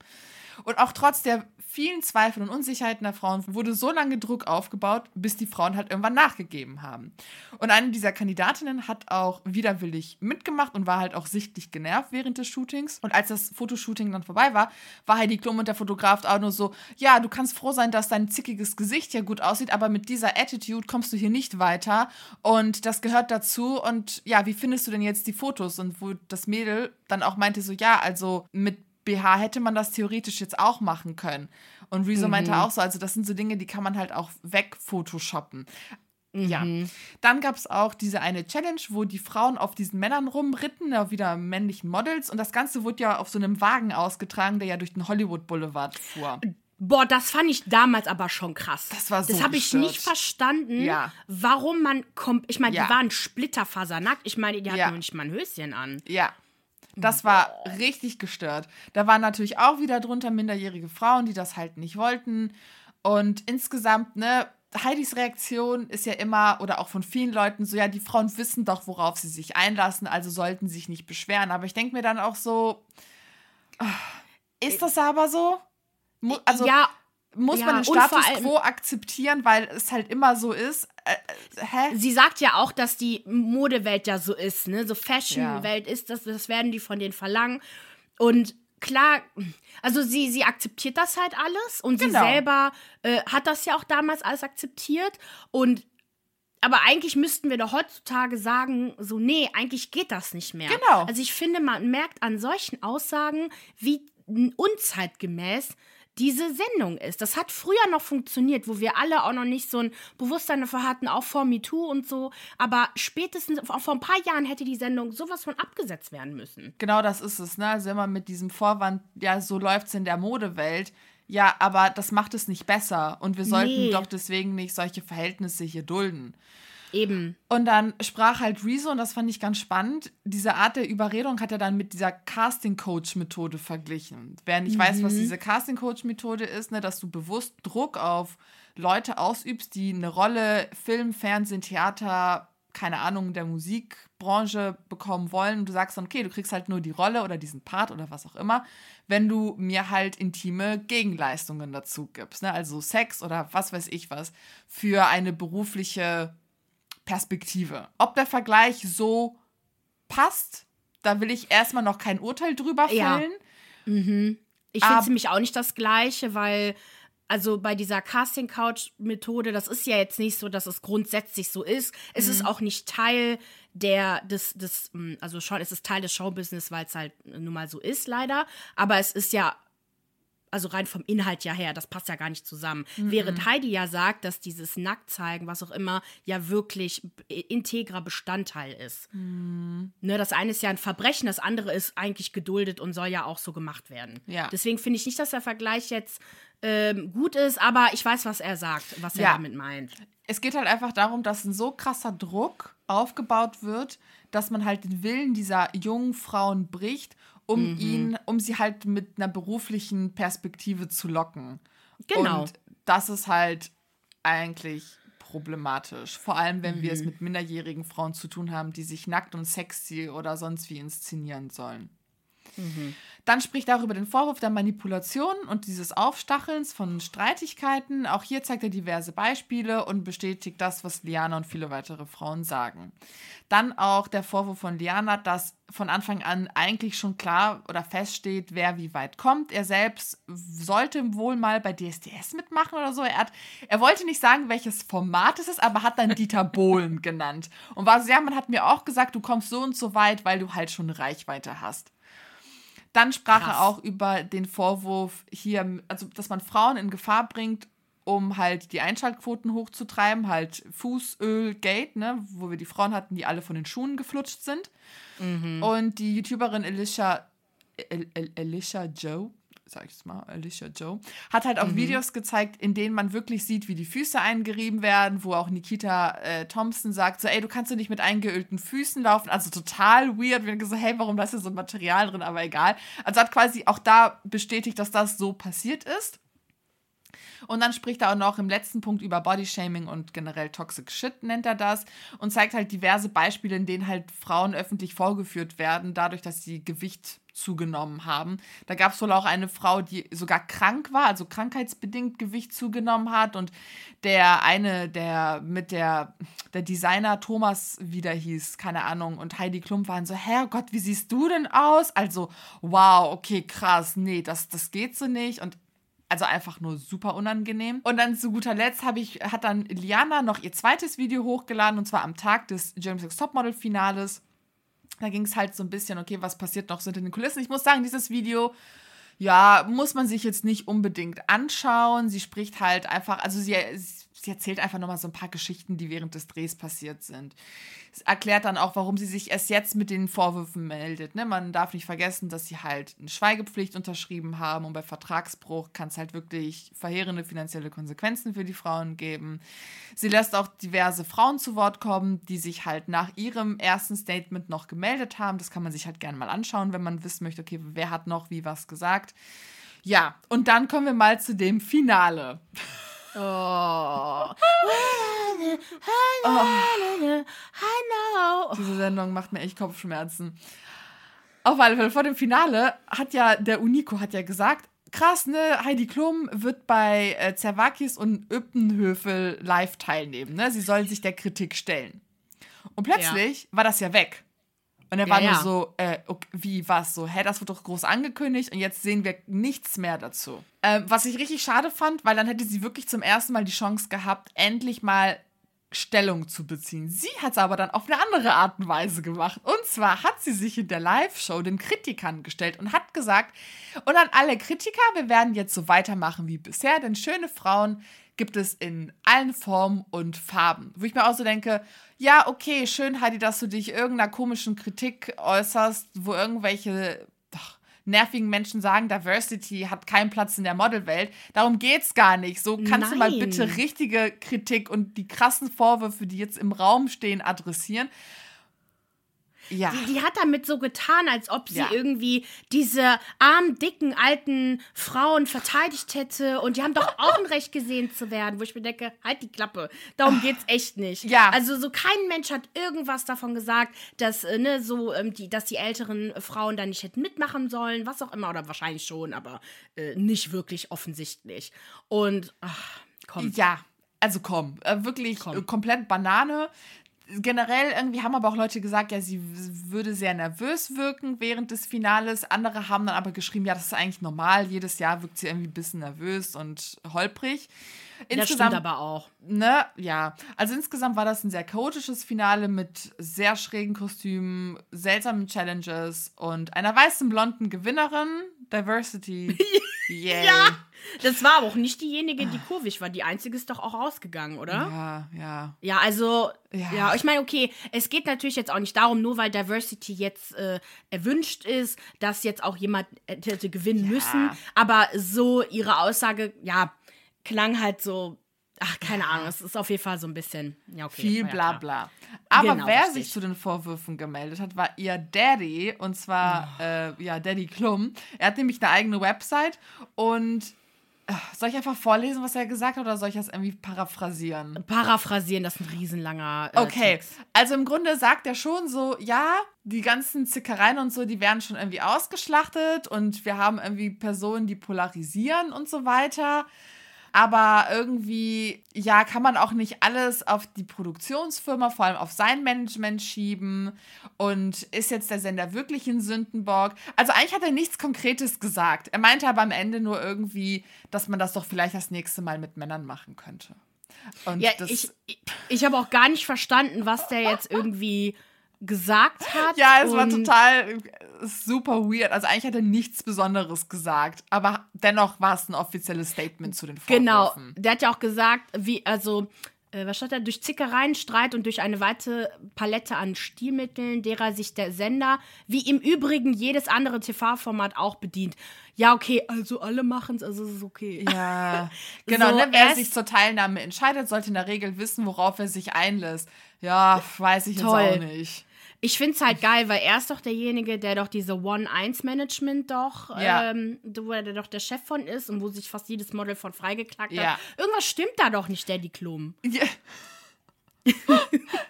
Und auch trotz der vielen Zweifel und Unsicherheiten der Frauen wurde so lange Druck aufgebaut, bis die Frauen halt irgendwann nachgegeben haben. Und eine dieser Kandidatinnen hat auch widerwillig mitgemacht und war halt auch sichtlich genervt während des Shootings. Und als das Fotoshooting dann vorbei war, war Heidi Klum und der Fotograf auch nur so, ja, du kannst froh sein, dass dein zickiges Gesicht ja gut aussieht, aber mit dieser Attitude kommst du hier nicht weiter und das gehört dazu. Und ja, wie findest du denn jetzt die Fotos? Und wo das Mädel dann auch meinte so, ja, also mit BH hätte man das theoretisch jetzt auch machen können. Und Rezo meinte auch so, also das sind so Dinge, die kann man halt auch wegphotoshoppen. Ja. Dann gab es auch diese eine Challenge, wo die Frauen auf diesen Männern rumritten, ja, wieder männlichen Models. Und das Ganze wurde ja auf so einem Wagen ausgetragen, der ja durch den Hollywood Boulevard fuhr. Boah, das fand ich damals aber schon krass. Das war so Das habe ich nicht verstanden, Ja. warum man kommt. Ich meine, Ja. die waren splitterfasernackt. Ich meine, die hatten Ja. nur nicht mal ein Höschen an. Ja. Das war richtig gestört. Da waren natürlich auch wieder drunter minderjährige Frauen, die das halt nicht wollten. Und insgesamt, ne, Heidis Reaktion ist ja immer, oder auch von vielen Leuten, so, ja, die Frauen wissen doch, worauf sie sich einlassen, also sollten sich nicht beschweren. Aber ich denke mir dann auch so, ah, ist das aber so? Also ja, muss ja, man den Status quo akzeptieren, weil es halt immer so ist? Äh, äh, hä? sie sagt ja auch, dass die Modewelt ja so ist, ne? So Fashion-Welt ist das, das werden die von denen verlangen. Und klar, also sie, sie akzeptiert das halt alles und sie Genau. selber äh, hat das ja auch damals alles akzeptiert. Und aber eigentlich müssten wir doch heutzutage sagen, so, nee, eigentlich geht das nicht mehr. Genau. Also ich finde, man merkt an solchen Aussagen, wie unzeitgemäß diese Sendung ist. Das hat früher noch funktioniert, wo wir alle auch noch nicht so ein Bewusstsein dafür hatten, auch vor MeToo und so. Aber spätestens, auch vor ein paar Jahren hätte die Sendung sowas von abgesetzt werden müssen. Genau das ist es, ne? Also immer mit diesem Vorwand, ja, so läuft's in der Modewelt. Ja, aber das macht es nicht besser. Und wir sollten Nee. doch deswegen nicht solche Verhältnisse hier dulden. Eben. Und dann sprach halt Rezo, und das fand ich ganz spannend, diese Art der Überredung hat er dann mit dieser Casting-Coach-Methode verglichen. Wer nicht weiß, was diese Casting-Coach-Methode ist, ne, dass du bewusst Druck auf Leute ausübst, die eine Rolle Film, Fernsehen, Theater, keine Ahnung, der Musikbranche bekommen wollen. Und du sagst dann, okay, du kriegst halt nur die Rolle oder diesen Part oder was auch immer, wenn du mir halt intime Gegenleistungen dazu gibst. Ne? Also Sex oder was weiß ich was für eine berufliche Perspektive. Ob der Vergleich so passt, da will ich erstmal noch kein Urteil drüber Ja. fällen. Ich finde es nämlich auch nicht das Gleiche, weil, also bei dieser Casting-Couch-Methode, das ist ja jetzt nicht so, dass es grundsätzlich so ist. Es ist auch nicht Teil der, des, des, mm, also schon, es ist Teil des Showbusiness, weil es halt nun mal so ist, leider. Aber es ist ja also rein vom Inhalt ja her, das passt ja gar nicht zusammen. Während Heidi ja sagt, dass dieses Nacktzeigen, was auch immer, ja wirklich integrer Bestandteil ist. Ne, das eine ist ja ein Verbrechen, das andere ist eigentlich geduldet und soll ja auch so gemacht werden. Ja. Deswegen finde ich nicht, dass der Vergleich jetzt ähm, gut ist, aber ich weiß, was er sagt, was er Ja. damit meint. Es geht halt einfach darum, dass ein so krasser Druck aufgebaut wird, dass man halt den Willen dieser jungen Frauen bricht, um Mhm. ihn, um sie halt mit einer beruflichen Perspektive zu locken. Genau. Und das ist halt eigentlich problematisch. Vor allem, wenn wir es Mhm. mit minderjährigen Frauen zu tun haben, die sich nackt und sexy oder sonst wie inszenieren sollen. Mhm. Dann spricht er auch über den Vorwurf der Manipulation und dieses Aufstachelns von Streitigkeiten. Auch hier zeigt er diverse Beispiele und bestätigt das, was Liana und viele weitere Frauen sagen. Dann auch der Vorwurf von Liana, dass von Anfang an eigentlich schon klar oder feststeht, wer wie weit kommt. Er selbst sollte wohl mal bei DSDS mitmachen oder so. Er, hat, er wollte nicht sagen, welches Format es ist, aber hat dann Dieter [LAUGHS] Bohlen genannt. Und war so, ja, man hat mir auch gesagt, du kommst so und so weit, weil du halt schon Reichweite hast. Dann sprach Krass. er auch über den Vorwurf hier, also dass man Frauen in Gefahr bringt, um halt die Einschaltquoten hochzutreiben, halt Fußölgate, ne, wo wir die Frauen hatten, die alle von den Schuhen geflutscht sind. Und die YouTuberin Alicia, El, Joe, sag ich es mal, Alicia Joe, hat halt auch Videos gezeigt, in denen man wirklich sieht, wie die Füße eingerieben werden, wo auch Nikita äh, Thompson sagt, so, ey, du kannst doch nicht mit eingeölten Füßen laufen. Also total weird. Wir haben so, hey, warum da ist hier so ein Material drin, aber egal. Also hat quasi auch da bestätigt, dass das so passiert ist. Und dann spricht er auch noch im letzten Punkt über Bodyshaming und generell Toxic Shit, nennt er das. Und zeigt halt diverse Beispiele, in denen halt Frauen öffentlich vorgeführt werden, dadurch, dass sie Gewicht zugenommen haben. Da gab es wohl auch eine Frau, die sogar krank war, also krankheitsbedingt Gewicht zugenommen hat. Und der eine, der mit der, der Designer Thomas wieder hieß, keine Ahnung, und Heidi Klum waren so, Herrgott, wie siehst du denn aus? Also, wow, okay, krass, nee, das, das geht so nicht. Und also einfach nur super unangenehm. Und dann zu guter Letzt habe ich, hat dann Liana noch ihr zweites Video hochgeladen und zwar am Tag des James X Topmodel Finales. Da ging es halt so ein bisschen, okay, was passiert noch so hinter den Kulissen. Ich muss sagen, dieses Video, ja, muss man sich jetzt nicht unbedingt anschauen. Sie spricht halt einfach, also sie, sie erzählt einfach nochmal so ein paar Geschichten, die während des Drehs passiert sind. Es erklärt dann auch, warum sie sich erst jetzt mit den Vorwürfen meldet. Ne? Man darf nicht vergessen, dass sie halt eine Schweigepflicht unterschrieben haben und bei Vertragsbruch kann es halt wirklich verheerende finanzielle Konsequenzen für die Frauen geben. Sie lässt auch diverse Frauen zu Wort kommen, die sich halt nach ihrem ersten Statement noch gemeldet haben. Das kann man sich halt gerne mal anschauen, wenn man wissen möchte, okay, wer hat noch wie was gesagt. Ja, und dann kommen wir mal zu dem Finale. Oh. oh. Diese Sendung macht mir echt Kopfschmerzen. Auf alle Fälle, vor dem Finale hat ja der Unico hat ja gesagt, krass, ne, Heidi Klum wird bei äh, Zerwakis und Öppenhöfel live teilnehmen, ne? Sie soll sich der Kritik stellen. Und plötzlich ja. war das ja weg. Und er war ja, nur so, äh, okay, wie was? So, hä, das wird doch groß angekündigt und jetzt sehen wir nichts mehr dazu. Ähm, was ich richtig schade fand, weil dann hätte sie wirklich zum ersten Mal die Chance gehabt, endlich mal Stellung zu beziehen. Sie hat es aber dann auf eine andere Art und Weise gemacht. Und zwar hat sie sich in der Live-Show den Kritikern gestellt und hat gesagt, und an alle Kritiker, wir werden jetzt so weitermachen wie bisher, denn schöne Frauen gibt es in allen Formen und Farben. Wo ich mir auch so denke, ja, okay, schön, Heidi, dass du dich irgendeiner komischen Kritik äußerst, wo irgendwelche ach, nervigen Menschen sagen, Diversity hat keinen Platz in der Modelwelt. Darum geht's gar nicht. So kannst Nein. du mal bitte richtige Kritik und die krassen Vorwürfe, die jetzt im Raum stehen, adressieren. Ja. Die, die, hat damit so getan, als ob sie ja. irgendwie diese armen, dicken, alten Frauen verteidigt hätte. Und die haben doch auch ein Recht gesehen zu werden, wo ich mir denke, halt die Klappe. Darum geht's echt nicht. Ja. Also so kein Mensch hat irgendwas davon gesagt, dass, äh, ne, so, ähm, die, dass die älteren Frauen da nicht hätten mitmachen sollen, was auch immer, oder wahrscheinlich schon, aber äh, nicht wirklich offensichtlich. Und ach, komm. Ja. Also komm, äh, wirklich komm. komplett Banane generell irgendwie haben aber auch Leute gesagt, ja, sie würde sehr nervös wirken während des Finales. Andere haben dann aber geschrieben, ja, das ist eigentlich normal. Jedes Jahr wirkt sie irgendwie ein bisschen nervös und holprig. Insgesamt, das stimmt aber auch. Ne, ja. Also insgesamt war das ein sehr chaotisches Finale mit sehr schrägen Kostümen, seltsamen Challenges und einer weißen blonden Gewinnerin. Diversity. [LAUGHS] Yay. ja. Das war aber auch nicht diejenige, die kurvig war. Die einzige ist doch auch rausgegangen, oder? Ja, ja. Ja, also, ja, ja ich meine, okay, es geht natürlich jetzt auch nicht darum, nur weil Diversity jetzt äh, erwünscht ist, dass jetzt auch jemand hätte gewinnen ja. müssen. Aber so ihre Aussage, ja, klang halt so Ach, keine Ahnung, es ist auf jeden Fall so ein bisschen ja, okay, viel bla bla. Aber genau, wer richtig. sich zu den Vorwürfen gemeldet hat, war ihr Daddy und zwar oh. äh, ja Daddy Klum. Er hat nämlich eine eigene Website und äh, soll ich einfach vorlesen, was er gesagt hat, oder soll ich das irgendwie paraphrasieren? Paraphrasieren, das ist ein riesenlanger. Äh, okay, Text. also im Grunde sagt er schon so, ja, die ganzen Zickereien und so, die werden schon irgendwie ausgeschlachtet und wir haben irgendwie Personen, die polarisieren und so weiter aber irgendwie, ja, kann man auch nicht alles auf die Produktionsfirma, vor allem auf sein Management schieben. Und ist jetzt der Sender wirklich in Sündenbock? Also eigentlich hat er nichts Konkretes gesagt. Er meinte aber am Ende nur irgendwie, dass man das doch vielleicht das nächste Mal mit Männern machen könnte. Und ja, ich, ich, ich habe auch gar nicht verstanden, was der jetzt irgendwie gesagt hat. Ja, es war total super weird. Also eigentlich hat er nichts Besonderes gesagt, aber dennoch war es ein offizielles Statement zu den genau. Vorwürfen. Genau. Der hat ja auch gesagt, wie also äh, was stand da? Durch Zickereien, Streit und durch eine weite Palette an Stilmitteln, derer sich der Sender, wie im Übrigen jedes andere TV-Format auch bedient. Ja, okay, also alle machen es, also es ist okay. Ja, [LAUGHS] genau. So, ne, wer sich zur Teilnahme entscheidet, sollte in der Regel wissen, worauf er sich einlässt. Ja, weiß ich toll. jetzt auch nicht. Ich finde es halt geil, weil er ist doch derjenige, der doch diese One-Eins-Management doch, ja. ähm, wo er doch der Chef von ist und wo sich fast jedes Model von freigeklagt ja. hat. Irgendwas stimmt da doch nicht, Daddy Klum. Ja. [LAUGHS]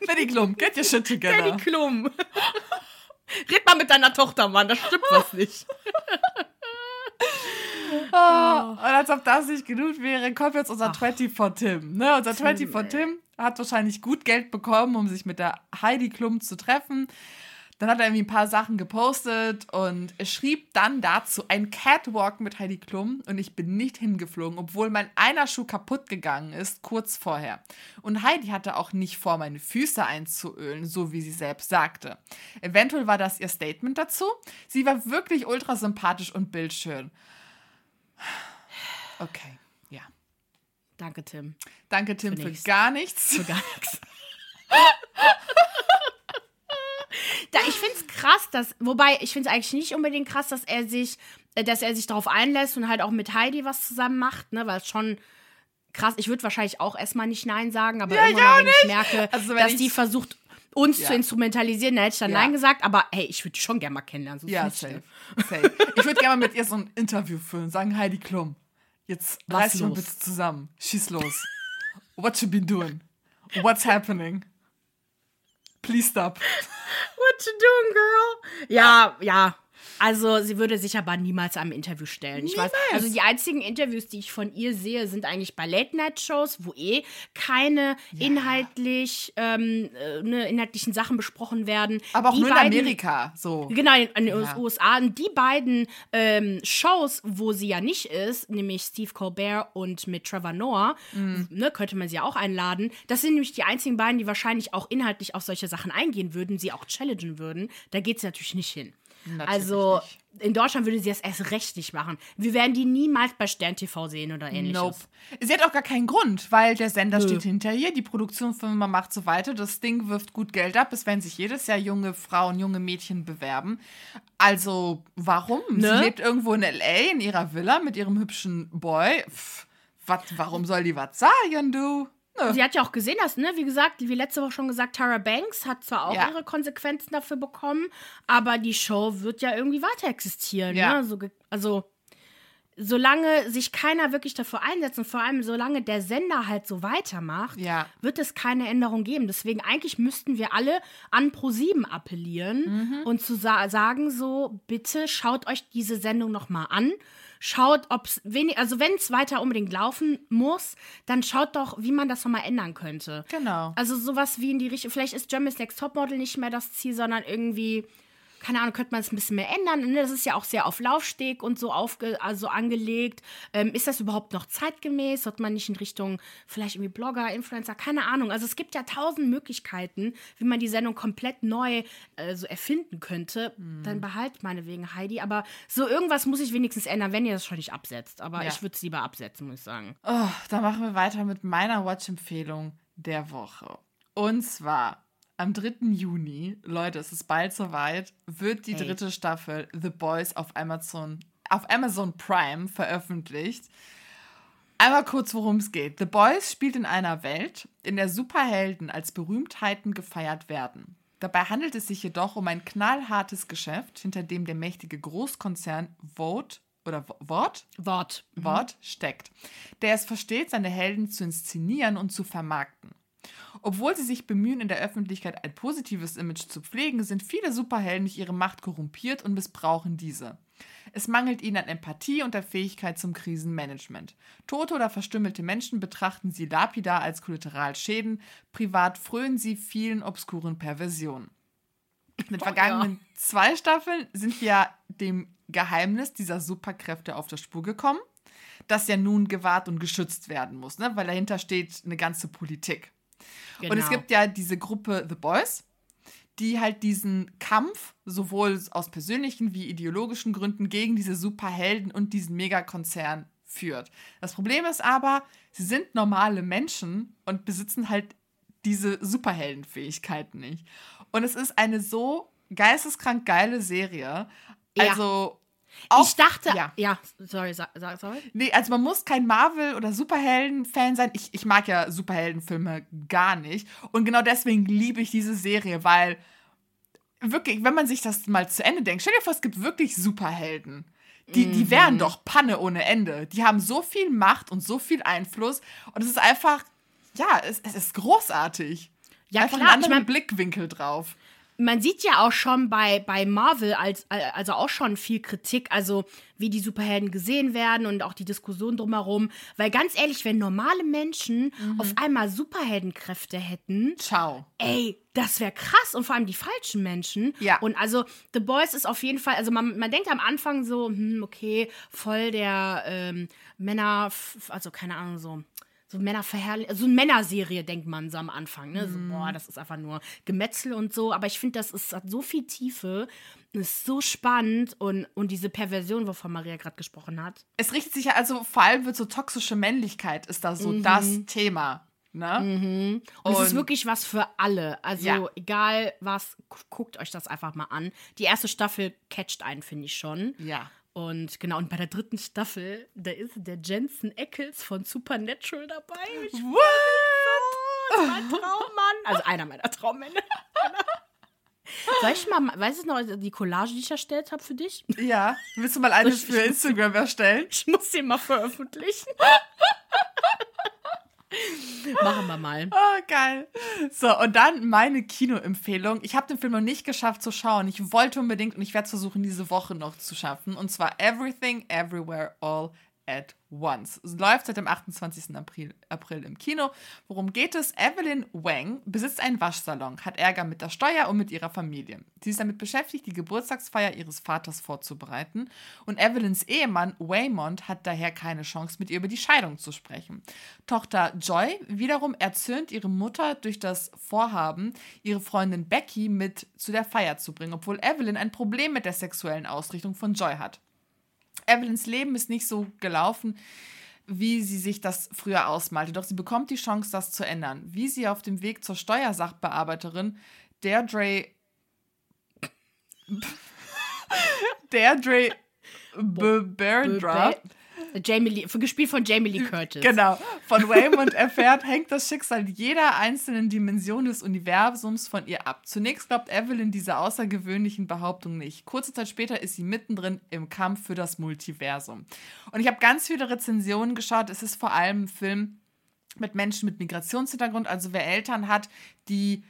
Daddy Klum, get your shit together. Daddy Klum. Red mal mit deiner Tochter, Mann, da stimmt was nicht. Oh, und als ob das nicht genug wäre, kommt jetzt unser Ach. 24 Tim. Ne? Unser 24 Tim hat wahrscheinlich gut Geld bekommen, um sich mit der Heidi Klum zu treffen. Dann hat er irgendwie ein paar Sachen gepostet und schrieb dann dazu ein Catwalk mit Heidi Klum und ich bin nicht hingeflogen, obwohl mein einer Schuh kaputt gegangen ist, kurz vorher. Und Heidi hatte auch nicht vor, meine Füße einzuölen, so wie sie selbst sagte. Eventuell war das ihr Statement dazu. Sie war wirklich ultra sympathisch und bildschön. Okay. Danke, Tim. Danke, Tim, Für für, nichts. gar nichts. Für gar [LAUGHS] nichts. Da, ich finde es krass, dass, wobei ich finde es eigentlich nicht unbedingt krass, dass er sich, äh, dass er sich darauf einlässt und halt auch mit Heidi was zusammen macht, ne, weil es schon krass, ich würde wahrscheinlich auch erstmal nicht Nein sagen, aber Ja, irgendwann, wenn ich merke, Also, wenn dass ich- die versucht, uns Ja. zu instrumentalisieren, dann hätte ich dann Ja. Nein gesagt, aber hey, ich würde die schon gerne mal kennenlernen. So Ja, safe. safe. Ich würde gerne mal mit ihr so ein Interview führen, sagen Heidi Klum. Jetzt Was reiß dich mal bitte zusammen. Schieß los. What you been doing? What's happening? Please stop. What you doing, girl? Ja, ja. Also, sie würde sich aber niemals einem Interview stellen. Ich weiß, Niemals. also die einzigen Interviews, die ich von ihr sehe, sind eigentlich bei Late-Night-Shows, wo eh keine inhaltlich, ähm, äh, ne, inhaltlichen Sachen besprochen werden. Aber auch die nur in beiden- Amerika. So. Genau, in, in den Ja. USA. Und die beiden ähm, Shows, wo sie ja nicht ist, nämlich Steve Colbert und mit Trevor Noah, Mhm. ne, könnte man sie ja auch einladen. Das sind nämlich die einzigen beiden, die wahrscheinlich auch inhaltlich auf solche Sachen eingehen würden, sie auch challengen würden. Da geht sie natürlich nicht hin. Natürlich also nicht. in Deutschland würde sie das erst recht nicht machen. Wir werden die niemals bei Stern TV sehen oder ähnliches. Nope. Sie hat auch gar keinen Grund, weil der Sender steht hinter ihr, die Produktionsfirma macht so weiter, das Ding wirft gut Geld ab, es werden sich jedes Jahr junge Frauen, junge Mädchen bewerben. Also, warum? Ne? Sie lebt irgendwo in L.A. in ihrer Villa mit ihrem hübschen Boy. Pff, wat, warum soll die was sagen, du? Nö. Sie hat ja auch gesehen, dass, ne, wie gesagt, wie letzte Woche schon gesagt, Tara Banks hat zwar auch Ja. ihre Konsequenzen dafür bekommen, aber die Show wird ja irgendwie weiter existieren. Ja. Ne? So, also, solange sich keiner wirklich dafür einsetzt und vor allem solange der Sender halt so weitermacht, Ja. wird es keine Änderung geben. Deswegen eigentlich müssten wir alle an Pro7 appellieren Mhm. und zu sa sagen so, bitte schaut euch diese Sendung noch mal an. Schaut, ob es wenig, also wenn es weiter unbedingt laufen muss, dann schaut doch, wie man das noch mal ändern könnte. Genau. Also sowas wie in die Richtung, vielleicht ist Germany's Next Topmodel nicht mehr das Ziel, sondern irgendwie, keine Ahnung, könnte man es ein bisschen mehr ändern. Ne? Das ist ja auch sehr auf Laufsteg und so aufge, also angelegt. Ähm, ist das überhaupt noch zeitgemäß? Sollte man nicht in Richtung vielleicht irgendwie Blogger, Influencer, keine Ahnung. Also es gibt ja tausend Möglichkeiten, wie man die Sendung komplett neu äh, so erfinden könnte. Mhm. Dann behalt meinetwegen Heidi. Aber so irgendwas muss ich wenigstens ändern, wenn ihr das schon nicht absetzt. Aber Ja. ich würde es lieber absetzen, muss ich sagen. Oh, dann machen wir weiter mit meiner Watch-Empfehlung der Woche. Und zwar am 3. Juni, Leute, es ist bald soweit, wird die Hey. dritte Staffel The Boys auf Amazon, auf Amazon Prime veröffentlicht. Einmal kurz, worum es geht. The Boys spielt in einer Welt, in der Superhelden als Berühmtheiten gefeiert werden. Dabei handelt es sich jedoch um ein knallhartes Geschäft, hinter dem der mächtige Großkonzern Vote oder Wo- Wort Wort. Wort steckt, der es versteht, seine Helden zu inszenieren und zu vermarkten. Obwohl sie sich bemühen, in der Öffentlichkeit ein positives Image zu pflegen, sind viele Superhelden durch ihre Macht korrumpiert und missbrauchen diese. Es mangelt ihnen an Empathie und der Fähigkeit zum Krisenmanagement. Tote oder verstümmelte Menschen betrachten sie lapidar als Kollateralschäden, privat frönen sie vielen obskuren Perversionen. In den Oh, vergangenen zwei Staffeln sind wir dem Geheimnis dieser Superkräfte auf der Spur gekommen, das ja nun gewahrt und geschützt werden muss, ne? weil dahinter steht eine ganze Politik. Und es Genau. gibt ja diese Gruppe The Boys, die halt diesen Kampf sowohl aus persönlichen wie ideologischen Gründen gegen diese Superhelden und diesen Megakonzern führt. Das Problem ist aber, sie sind normale Menschen und besitzen halt diese Superheldenfähigkeiten nicht. Und es ist eine so geisteskrank geile Serie. Ja. Also auch, ich dachte, ja. ja, sorry, sa- sa- sorry. Nee, also man muss kein Marvel- oder Superhelden-Fan sein. Ich, ich mag ja Superheldenfilme gar nicht. Und genau deswegen liebe ich diese Serie, weil wirklich, wenn man sich das mal zu Ende denkt, stell dir vor, es gibt wirklich Superhelden. Die, die wären doch Panne ohne Ende. Die haben so viel Macht und so viel Einfluss. Und es ist einfach, ja, es, es ist großartig. Ja, einfach klar, einen ich anderen mein- Blickwinkel drauf. Man sieht ja auch schon bei, bei Marvel als, also auch schon viel Kritik, also wie die Superhelden gesehen werden und auch die Diskussion drumherum. Weil ganz ehrlich, wenn normale Menschen Mhm. auf einmal Superheldenkräfte hätten, Ciao. ey, das wäre krass und vor allem die falschen Menschen. Ja. Und also The Boys ist auf jeden Fall, also man, man denkt am Anfang so, hm, okay, voll der ähm, Männer, also keine Ahnung, so so Männerverherrlichung, so eine Männerserie denkt man so am Anfang, ne? Mhm. So, boah, das ist einfach nur Gemetzel und so. Aber ich finde, das ist, hat so viel Tiefe, ist so spannend und, und diese Perversion, wovon Maria gerade gesprochen hat. Es richtet sich ja, also vor allem wird so toxische Männlichkeit ist da so das Thema. Ne? Und, es ist Und- wirklich was für alle. Also Ja. egal was, gu- guckt euch das einfach mal an. Die erste Staffel catcht einen, finde ich schon. Ja. Und genau, und bei der dritten Staffel, da ist der Jensen Ackles von Supernatural dabei. Ich What? mein Traummann. Also einer meiner Traummänner. [LAUGHS] Soll ich mal, weißt du noch, die Collage, die ich erstellt habe für dich? Ja. Willst du mal eine für Instagram erstellen? Ich muss sie mal veröffentlichen. [LAUGHS] [LAUGHS] Machen wir mal. Oh, geil. So, und dann meine Kinoempfehlung. Ich habe den Film noch nicht geschafft zu schauen. Ich wollte unbedingt und ich werde es versuchen, diese Woche noch zu schaffen. Und zwar Everything, Everywhere, All at Once. Es läuft seit dem 28. April, April im Kino. Worum geht es? Evelyn Wang besitzt einen Waschsalon, hat Ärger mit der Steuer und mit ihrer Familie. Sie ist damit beschäftigt, die Geburtstagsfeier ihres Vaters vorzubereiten. Und Evelyns Ehemann Waymond hat daher keine Chance, mit ihr über die Scheidung zu sprechen. Tochter Joy wiederum erzürnt ihre Mutter durch das Vorhaben, ihre Freundin Becky mit zu der Feier zu bringen, obwohl Evelyn ein Problem mit der sexuellen Ausrichtung von Joy hat. Evelyns Leben ist nicht so gelaufen, wie sie sich das früher ausmalte. Doch sie bekommt die Chance, das zu ändern. Wie sie auf dem Weg zur Steuersachbearbeiterin Deirdre [LAUGHS] Deirdre B- Berndra Jamie Lee, gespielt von Jamie Lee Curtis. Genau. Von Waymond erfährt, hängt das Schicksal jeder einzelnen Dimension des Universums von ihr ab. Zunächst glaubt Evelyn diese außergewöhnlichen Behauptungen nicht. Kurze Zeit später ist sie mittendrin im Kampf für das Multiversum. Und ich habe ganz viele Rezensionen geschaut. Es ist vor allem ein Film mit Menschen mit Migrationshintergrund, also wer Eltern hat, die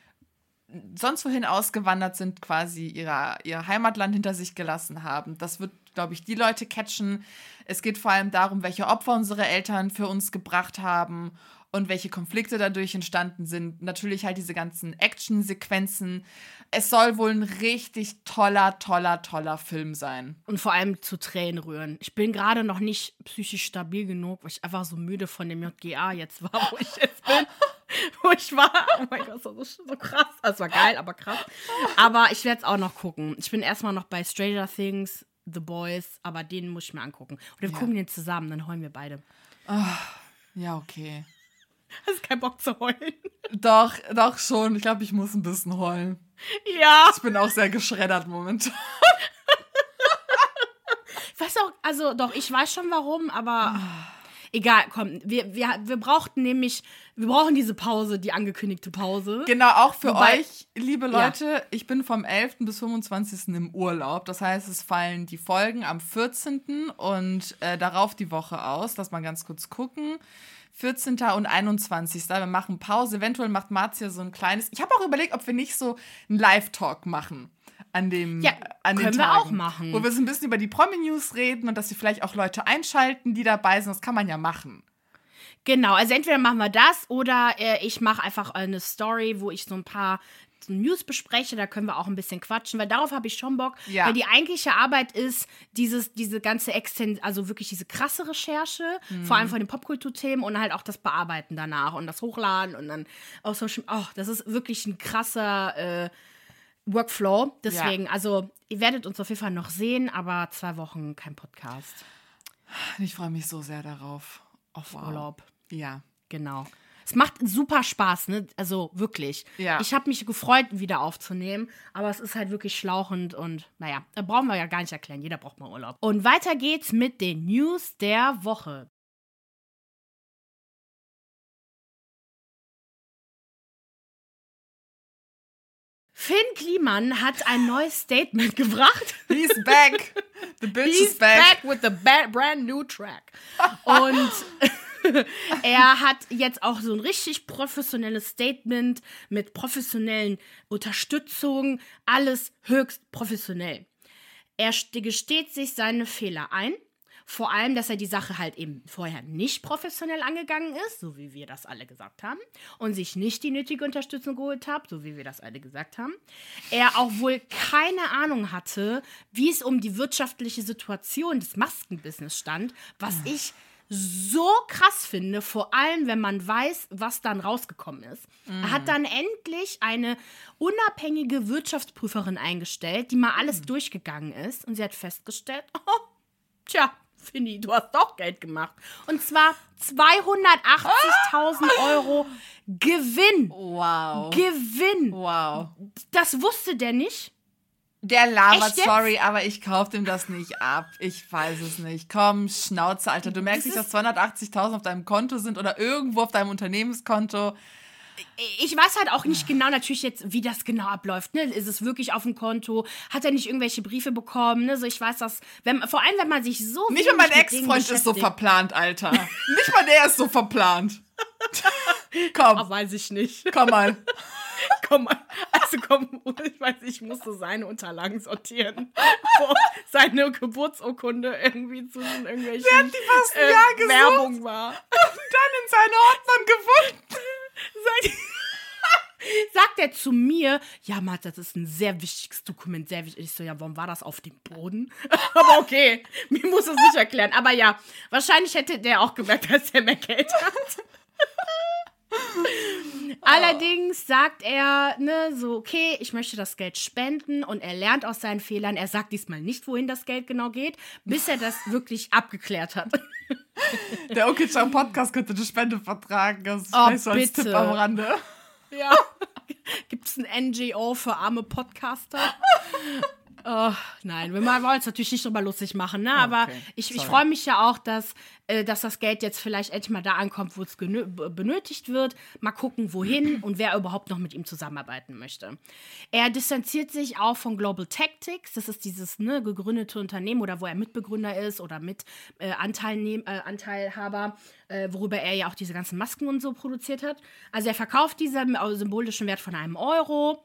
sonst wohin ausgewandert sind, quasi ihrer, ihr Heimatland hinter sich gelassen haben. Das wird, glaube ich, die Leute catchen. Es geht vor allem darum, welche Opfer unsere Eltern für uns gebracht haben und welche Konflikte dadurch entstanden sind. Natürlich halt diese ganzen Action-Sequenzen. Es soll wohl ein richtig toller, toller, toller Film sein. Und vor allem zu Tränen rühren. Ich bin gerade noch nicht psychisch stabil genug, weil ich einfach so müde von dem JGA jetzt war, wo ich jetzt bin. [LAUGHS] [LAUGHS] wo ich war. Oh mein Gott, das war so, so krass. Das war geil, aber krass. Aber ich werde es auch noch gucken. Ich bin erstmal noch bei Stranger Things, The Boys, aber den muss ich mir angucken. Und wir Ja. gucken den zusammen, dann heulen wir beide. Ja, okay. Hast keinen Bock zu heulen? Doch, doch schon. Ich glaube, ich muss ein bisschen heulen. Ja. Ich bin auch sehr geschreddert momentan. [LAUGHS] Ich weiß auch, also doch, ich weiß schon warum, aber egal, komm, wir, wir, wir brauchten nämlich, wir brauchen diese Pause, die angekündigte Pause. Genau, auch für Wobei- euch, liebe Leute, ich bin vom 11. bis 25. im Urlaub. Das heißt, es fallen die Folgen am 14. und äh, darauf die Woche aus. Lass mal ganz kurz gucken. 14. und 21. Wir machen Pause. Eventuell macht Marzia so ein kleines. Ich habe auch überlegt, ob wir nicht so einen Live-Talk machen. An dem, Ja, an den können wir Tagen, auch machen. Wo wir so ein bisschen über die Promi-News reden und dass wir vielleicht auch Leute einschalten, die dabei sind. Das kann man ja machen. Genau, also entweder machen wir das oder äh, ich mache einfach eine Story, wo ich so ein paar News bespreche, da können wir auch ein bisschen quatschen, weil darauf habe ich schon Bock. Ja. Weil die eigentliche Arbeit ist, dieses, diese ganze Extens, also wirklich diese krasse Recherche, vor allem von den Popkulturthemen und halt auch das Bearbeiten danach und das Hochladen und dann auch Social Oh, das ist wirklich ein krasser äh, Workflow. Deswegen, also ihr werdet uns auf jeden Fall noch sehen, aber zwei Wochen kein Podcast. Ich freue mich so sehr darauf. Auf Urlaub. Ja. Genau. Es macht super Spaß, ne? Also wirklich. Ja. Ich habe mich gefreut, wieder aufzunehmen, aber es ist halt wirklich schlauchend und naja, da brauchen wir ja gar nicht erklären. Jeder braucht mal Urlaub. Und weiter geht's mit den News der Woche. Finn Kliman hat ein neues Statement [LAUGHS] gebracht. He's back. The bitch He's is back. back with the brand new track. Und [LAUGHS] er hat jetzt auch so ein richtig professionelles Statement mit professionellen Unterstützung, alles höchst professionell. Er st- gesteht sich seine Fehler ein. Vor allem, dass er die Sache halt eben vorher nicht professionell angegangen ist, so wie wir das alle gesagt haben, und sich nicht die nötige Unterstützung geholt hat, so wie wir das alle gesagt haben. Er auch wohl keine Ahnung hatte, wie es um die wirtschaftliche Situation des Maskenbusiness stand, was ich so krass finde, vor allem wenn man weiß, was dann rausgekommen ist. Mm. Er hat mhm. dann endlich eine unabhängige Wirtschaftsprüferin eingestellt, die mal alles mm. durchgegangen ist und sie hat festgestellt, [LAUGHS] oh, tja, Finny, du hast doch Geld gemacht. Und zwar 280.000 Euro Gewinn. Wow. Gewinn. Wow. Das wusste der nicht. Der labert, sorry, aber ich kauf dem das nicht ab. Ich weiß es nicht. Komm, Schnauze, Alter. Du merkst nicht, dass 280.000 auf deinem Konto sind oder irgendwo auf deinem Unternehmenskonto ich weiß halt auch nicht genau natürlich jetzt, wie das genau abläuft. Ne? Ist es wirklich auf dem Konto? Hat er nicht irgendwelche Briefe bekommen? Ne? So, ich weiß das, wenn, vor allem wenn man sich so. Nicht mal mein Ex-Freund ist so verplant, Alter. nicht mal der ist so verplant. [LAUGHS] komm. Oh, weiß ich nicht. Komm mal. Komm. Also komm, ich weiß, ich musste seine Unterlagen sortieren. [LAUGHS] seine Geburtsurkunde irgendwie zu irgendwelchen die fast ein Jahr äh, Werbung war. Und dann in seine Ordnern gefunden. [LAUGHS] sagt er zu mir, ja, Matt, das ist ein sehr wichtiges Dokument, sehr wichtig. Ich so, ja, warum war das auf dem Boden? [LAUGHS] Aber okay, mir muss es nicht erklären. Aber ja, wahrscheinlich hätte der auch gemerkt, dass er mehr Geld hat. Allerdings sagt er, ne, so, okay, ich möchte das Geld spenden und er lernt aus seinen Fehlern. Er sagt diesmal nicht, wohin das Geld genau geht, bis er das [LAUGHS] wirklich abgeklärt hat. [LAUGHS] Der Okitschau Podcast könnte eine Spende vertragen. Das ist oh, so als Tipp am Rande. Ja. [LAUGHS] Gibt es ein NGO für arme Podcaster? Oh, nein, wir wollen es natürlich nicht drüber lustig machen, ne? aber okay. ich, ich freue mich ja auch, dass, äh, dass das Geld jetzt vielleicht endlich mal da ankommt, wo es benötigt wird. Mal gucken, wohin und wer überhaupt noch mit ihm zusammenarbeiten möchte. Er distanziert sich auch von Global Tactics, das ist dieses ne, gegründete Unternehmen oder wo er Mitbegründer ist oder mit äh, Anteilnehm, äh, Anteilhaber, äh, worüber er ja auch diese ganzen Masken und so produziert hat. Also er verkauft diesen symbolischen Wert von einem Euro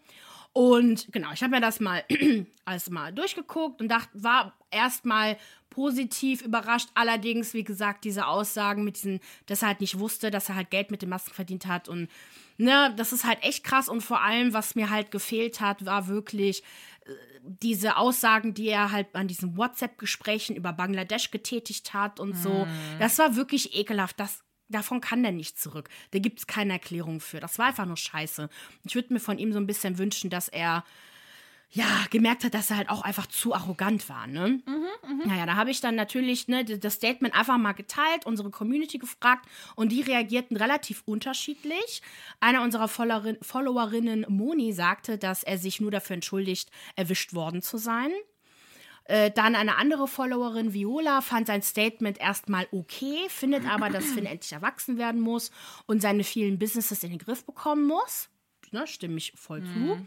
und genau, ich habe mir das mal [CLEARS THROAT] alles mal durchgeguckt und dachte, war erstmal positiv überrascht. Allerdings, wie gesagt, diese Aussagen mit diesen, dass er halt nicht wusste, dass er halt Geld mit den Masken verdient hat und ne, das ist halt echt krass und vor allem, was mir halt gefehlt hat, war wirklich äh, diese Aussagen, die er halt an diesen WhatsApp-Gesprächen über Bangladesch getätigt hat und so. Mm. Das war wirklich ekelhaft. Das davon kann der nicht zurück. Da gibt es keine Erklärung für. Das war einfach nur scheiße. Ich würde mir von ihm so ein bisschen wünschen, dass er ja, gemerkt hat, dass er halt auch einfach zu arrogant war, ne? Mhm, mh. Naja, da habe ich dann natürlich ne, das Statement einfach mal geteilt, unsere Community gefragt und die reagierten relativ unterschiedlich. Einer unserer Followerinnen, Moni, sagte, dass er sich nur dafür entschuldigt, erwischt worden zu sein. Äh, dann eine andere Followerin, Viola, fand sein Statement erstmal okay, findet aber, dass Finn endlich erwachsen werden muss und seine vielen Businesses in den Griff bekommen muss. Ne, stimme ich voll mhm. zu.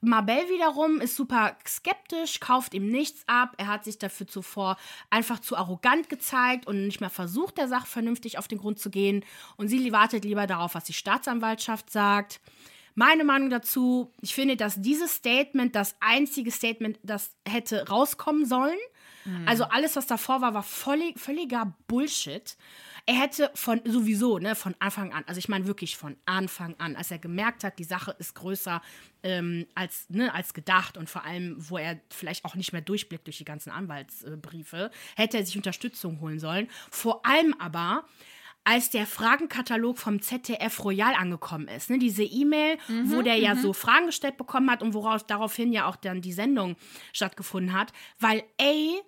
Mabel wiederum ist super skeptisch, kauft ihm nichts ab. Er hat sich dafür zuvor einfach zu arrogant gezeigt und nicht mehr versucht, der Sache vernünftig auf den Grund zu gehen. Und sie wartet lieber darauf, was die Staatsanwaltschaft sagt. Meine Meinung dazu, ich finde, dass dieses Statement das einzige Statement, das hätte rauskommen sollen. Mhm. Also alles, was davor war, war völlig, völliger Bullshit. Er hätte von sowieso, ne, von Anfang an, also ich meine wirklich von Anfang an, als er gemerkt hat, die Sache ist größer ähm, als, ne, als gedacht und vor allem, wo er vielleicht auch nicht mehr durchblickt durch die ganzen Anwaltsbriefe, hätte er sich Unterstützung holen sollen. Vor allem aber als der Fragenkatalog vom ZDF Royal angekommen ist. Ne? Diese E-Mail, mhm, wo der ja mhm. so Fragen gestellt bekommen hat und woraus daraufhin ja auch dann die Sendung stattgefunden hat. Weil, ey,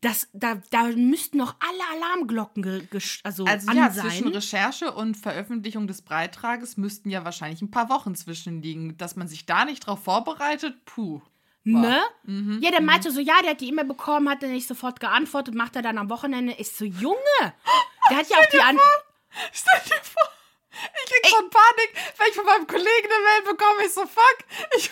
das, da, da müssten noch alle Alarmglocken also, also an ja, sein. zwischen Recherche und Veröffentlichung des Beitrages müssten ja wahrscheinlich ein paar Wochen zwischenliegen. Dass man sich da nicht drauf vorbereitet, puh. Ne? Mhm, ja, der mhm. meinte so, ja, der hat die E-Mail bekommen, hat er nicht sofort geantwortet, macht er dann am Wochenende. Ich so, Junge, [GASPS] der hat ja auch die An Stell dir vor, ich krieg Ey. schon Panik, wenn ich von meinem Kollegen eine Mail bekomme. Ich so, fuck. Ich,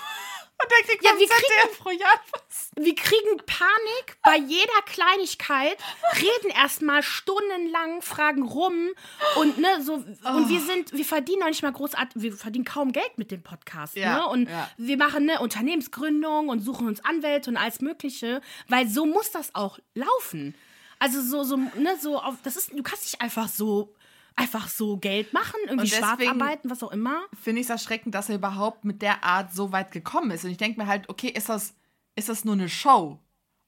und der kriegt ja, vom ZDF was. Wir kriegen Panik bei jeder Kleinigkeit, reden erstmal stundenlang, fragen rum und ne, so oh. und wir sind, wir verdienen noch nicht mal großartig, wir verdienen kaum Geld mit dem Podcast, ja, ne? Und ja. wir machen eine Unternehmensgründung und suchen uns Anwälte und alles Mögliche, weil so muss das auch laufen. Also so, so, ne, so auf, das ist, du kannst nicht einfach so einfach so Geld machen, irgendwie schwarz arbeiten, was auch immer. Finde ich es erschreckend, dass er überhaupt mit der Art so weit gekommen ist. Und ich denke mir halt, okay, ist das, ist das nur eine Show?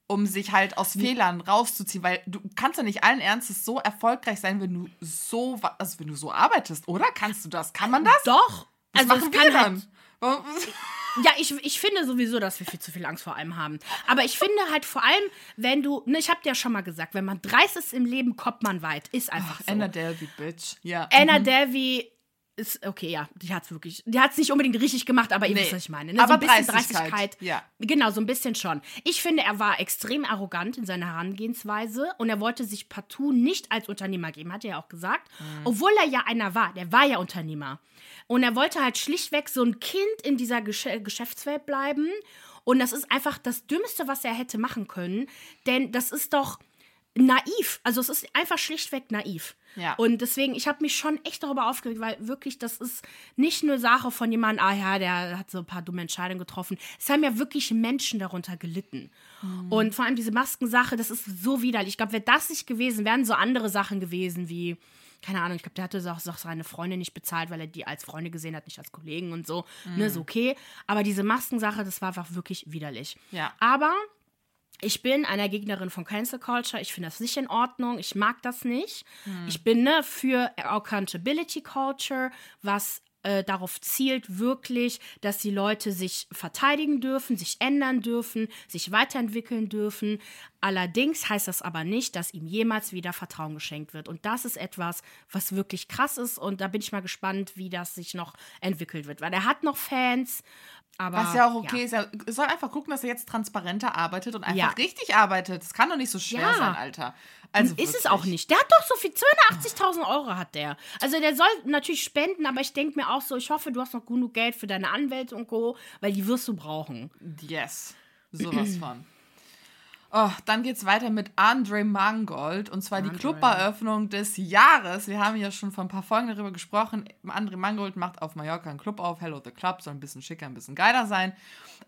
um sich halt aus Fehlern rauszuziehen, weil du kannst ja nicht allen Ernstes so erfolgreich sein, wenn du so, also wenn du so arbeitest, oder? Kannst du das? Kann man das? Doch. Was also machen es kann wir halt, dann? Warum- Ja, ich, ich finde sowieso, dass wir viel zu viel Angst vor allem haben. Aber ich finde halt vor allem, wenn du, ne, ich hab dir ja schon mal gesagt, wenn man dreist ist im Leben, kommt man weit. Ist einfach so. Anna Delvey, Bitch. Ja. Anna Delvey ist, okay, ja, die hat's wirklich, die hat's nicht unbedingt richtig gemacht, aber ihr Nee. wisst, was ich meine. Ne? so Aber ein bisschen Dreistigkeit, Dreistigkeit. ja. Genau, so ein bisschen schon. Ich finde, er war extrem arrogant in seiner Herangehensweise und er wollte sich partout nicht als Unternehmer geben, hat er ja auch gesagt. Mhm. Obwohl er ja einer war, der war ja Unternehmer. Und er wollte halt schlichtweg so ein Kind in dieser Gesch Geschäftswelt bleiben. Und das ist einfach das Dümmste, was er hätte machen können. Denn das ist doch naiv. Also es ist einfach schlichtweg naiv. Ja. Und deswegen, ich habe mich schon echt darüber aufgeregt, weil wirklich, das ist nicht nur Sache von jemandem, ah ja, der hat so ein paar dumme Entscheidungen getroffen. Es haben ja wirklich Menschen darunter gelitten. Und vor allem diese Maskensache, das ist so widerlich. Ich glaube, wäre das nicht gewesen, wären so andere Sachen gewesen wie, keine Ahnung, ich glaube, der hatte auch, auch seine Freundin nicht bezahlt, weil er die als Freunde gesehen hat, nicht als Kollegen und so. Ne, so okay. Aber diese Maskensache, das war einfach wirklich widerlich. Ja. Aber ich bin einer Gegnerin von Cancel Culture. Ich finde das nicht in Ordnung. Ich mag das nicht. Ich bin ne, für Accountability Culture, was äh, darauf zielt wirklich, dass die Leute sich verteidigen dürfen, sich ändern dürfen, sich weiterentwickeln dürfen. Allerdings heißt das aber nicht, dass ihm jemals wieder Vertrauen geschenkt wird. Und das ist etwas, was wirklich krass ist. Und da bin ich mal gespannt, wie das sich noch entwickelt wird. Weil er hat noch Fans. Aber, Was ja auch okay ist. Er soll einfach gucken, dass er jetzt transparenter arbeitet und einfach Ja. richtig arbeitet. Das kann doch nicht so schwer Ja. sein, Alter. Also ist es wirklich. auch nicht. Der hat doch so viel, 280.000 Euro hat der. Also der soll natürlich spenden, aber ich denke mir auch so, ich hoffe, du hast noch genug Geld für deine Anwälte und Co., weil die wirst du brauchen. Yes. Sowas von. Oh, dann geht's weiter mit Andre Mangold und zwar die Andre. Cluberöffnung des Jahres. Wir haben ja schon vor ein paar Folgen darüber gesprochen. Andre Mangold macht auf Mallorca einen Club auf. Hello the Club soll ein bisschen schicker, ein bisschen geiler sein.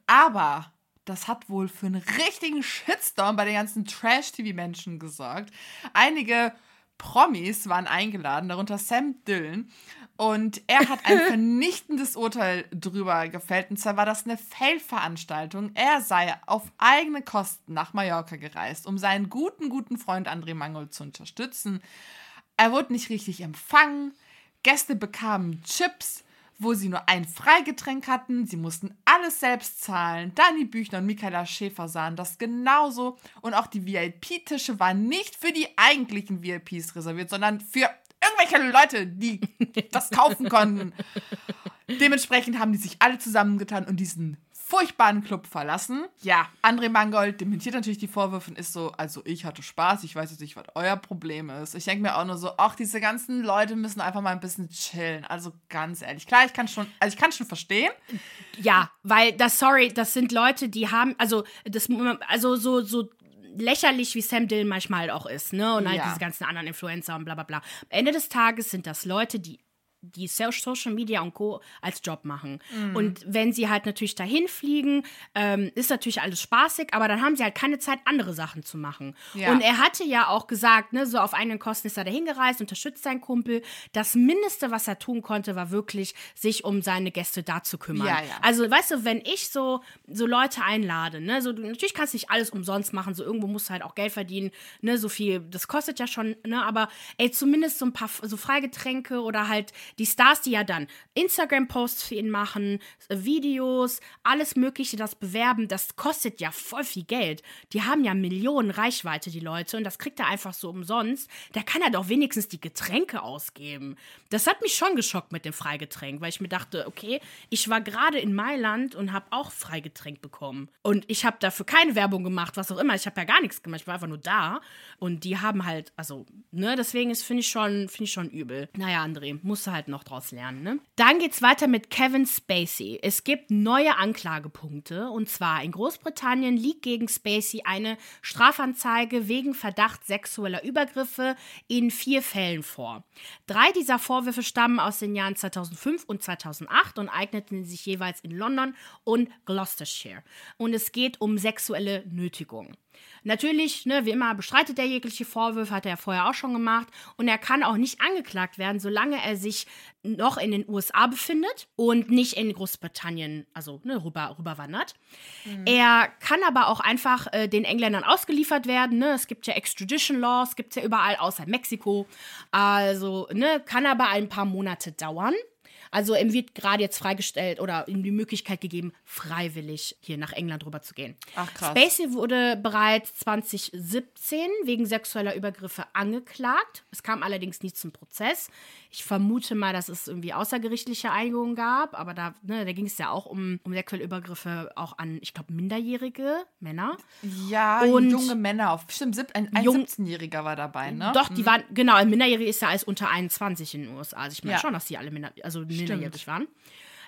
Aber das hat wohl für einen richtigen Shitstorm bei den ganzen Trash-TV-Menschen gesorgt. Einige Promis waren eingeladen, darunter Sam Dillon. Und er hat ein vernichtendes Urteil drüber gefällt. Und zwar war das eine Fail-Veranstaltung. Er sei auf eigene Kosten nach Mallorca gereist, um seinen guten, guten Freund André Mangold zu unterstützen. Er wurde nicht richtig empfangen. Gäste bekamen Chips, wo sie nur ein Freigetränk hatten. Sie mussten alles selbst zahlen. Dani Büchner und Michaela Schäfer sahen das genauso. Und auch die VIP-Tische waren nicht für die eigentlichen VIPs reserviert, sondern für irgendwelche Leute, die [LAUGHS] das kaufen konnten. Dementsprechend haben die sich alle zusammengetan und diesen furchtbaren Club verlassen. Ja, André Mangold dementiert natürlich die Vorwürfe und ist so, also ich hatte Spaß, ich weiß jetzt nicht, was euer Problem ist. Ich denke mir auch nur so, ach, diese ganzen Leute müssen einfach mal ein bisschen chillen. Also ganz ehrlich, klar, ich kann schon, also ich kann schon verstehen. Ja, weil das, sorry, das sind Leute, die haben, also das, also so, so lächerlich wie Sam Dillon manchmal auch ist, ne? Und halt Ja. diese ganzen anderen Influencer und bla bla bla. Am Ende des Tages sind das Leute, die die So- Social Media und Co. als Job machen. Und wenn sie halt natürlich dahin fliegen, ähm, ist natürlich alles spaßig, aber dann haben sie halt keine Zeit, andere Sachen zu machen. Ja. Und er hatte ja auch gesagt, ne, so auf eigenen Kosten ist er dahin gereist, unterstützt seinen Kumpel. Das Mindeste, was er tun konnte, war wirklich, sich um seine Gäste da zu kümmern. Ja, ja. Also, weißt du, wenn ich so, so Leute einlade, ne, so, du, natürlich kannst du nicht alles umsonst machen, so irgendwo musst du halt auch Geld verdienen, ne, so viel, das kostet ja schon, ne, aber ey, zumindest so ein paar so Freigetränke oder halt die Stars, die ja dann Instagram-Posts für ihn machen, äh, Videos, alles Mögliche, das bewerben, das kostet ja voll viel Geld. Die haben ja Millionen Reichweite, die Leute, und das kriegt er einfach so umsonst. Da kann er doch wenigstens die Getränke ausgeben. Das hat mich schon geschockt mit dem Freigetränk, weil ich mir dachte, okay, ich war gerade in Mailand und habe auch Freigetränk bekommen. Und ich habe dafür keine Werbung gemacht, was auch immer. Ich habe ja gar nichts gemacht, ich war einfach nur da. Und die haben halt, also, ne, deswegen finde ich schon, finde ich schon übel. Naja, André, musst du halt noch draus lernen, ne? Dann geht's weiter mit Kevin Spacey. Es gibt neue Anklagepunkte. Und zwar in Großbritannien liegt gegen Spacey eine Strafanzeige wegen Verdacht sexueller Übergriffe in vier Fällen vor. Drei dieser Vorwürfe stammen aus den Jahren 2005 und 2008 und eigneten sich jeweils in London und Gloucestershire. Und es geht um sexuelle Nötigung. Natürlich, ne, wie immer, bestreitet er jegliche Vorwürfe, hat er ja vorher auch schon gemacht. Und er kann auch nicht angeklagt werden, solange er sich noch in den USA befindet und nicht in Großbritannien, also ne, rüber, rüberwandert. Mhm. Er kann aber auch einfach äh, den Engländern ausgeliefert werden. Ne? Es gibt ja Extradition Laws, gibt es ja überall außer Mexiko. Also ne, kann aber ein paar Monate dauern. Also ihm wird gerade jetzt freigestellt oder ihm die Möglichkeit gegeben, freiwillig hier nach England rüber zu gehen. Ach krass. Spacey wurde bereits 2017 wegen sexueller Übergriffe angeklagt. Es kam allerdings nie zum Prozess. Ich vermute mal, dass es irgendwie außergerichtliche Einigungen gab, aber da, ne, da ging es ja auch um, um sexuelle Übergriffe auch an, ich glaube, minderjährige Männer. Ja, und junge Männer. Auf, stimmt, ein, ein 17-Jähriger war dabei, ne? Doch, die mhm. waren, genau, ein Minderjährige ist ja als unter 21 in den USA. Also ich meine ja. schon, dass die alle Minder, also minderjährig waren.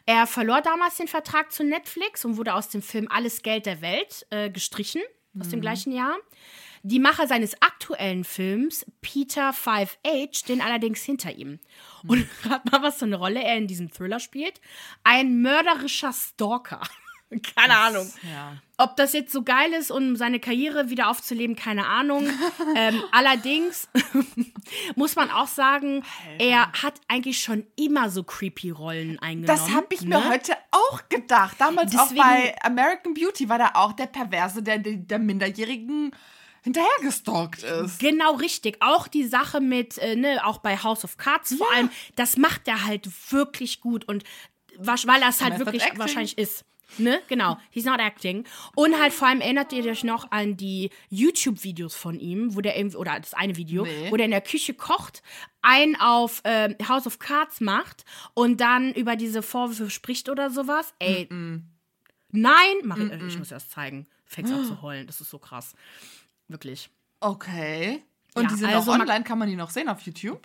Er verlor damals den Vertrag zu Netflix und wurde aus dem Film Alles Geld der Welt äh, gestrichen, aus mhm. dem gleichen Jahr. Die Macher seines aktuellen Films, Peter 5H, stehen allerdings hinter ihm. Und rat mal, was für eine Rolle er in diesem Thriller spielt. Ein mörderischer Stalker. [LAUGHS] keine das, Ahnung. Ja. Ob das jetzt so geil ist, um seine Karriere wieder aufzuleben, keine Ahnung. [LAUGHS] ähm, allerdings [LAUGHS] muss man auch sagen, Alter. er hat eigentlich schon immer so creepy Rollen eingenommen. Das habe ich ne? mir heute auch gedacht. Damals Deswegen, auch bei American Beauty war da auch der Perverse der, der Minderjährigen hinterhergestalkt ist. Genau richtig. Auch die Sache mit, äh, ne, auch bei House of Cards vor ja. allem, das macht er halt wirklich gut und weil er es halt wirklich wahrscheinlich ist. Ne, genau. He's not acting. Und halt vor allem erinnert ihr euch noch an die YouTube-Videos von ihm, wo der irgendwie, oder das eine Video, nee. wo der in der Küche kocht, ein auf äh, House of Cards macht und dann über diese Vorwürfe spricht oder sowas. Ey, mm -mm. nein, mach ich, ich muss das zeigen. Fängst an zu heulen, das ist so krass. Wirklich. Okay. Und ja, die sind also auch online, kann man die noch sehen auf YouTube?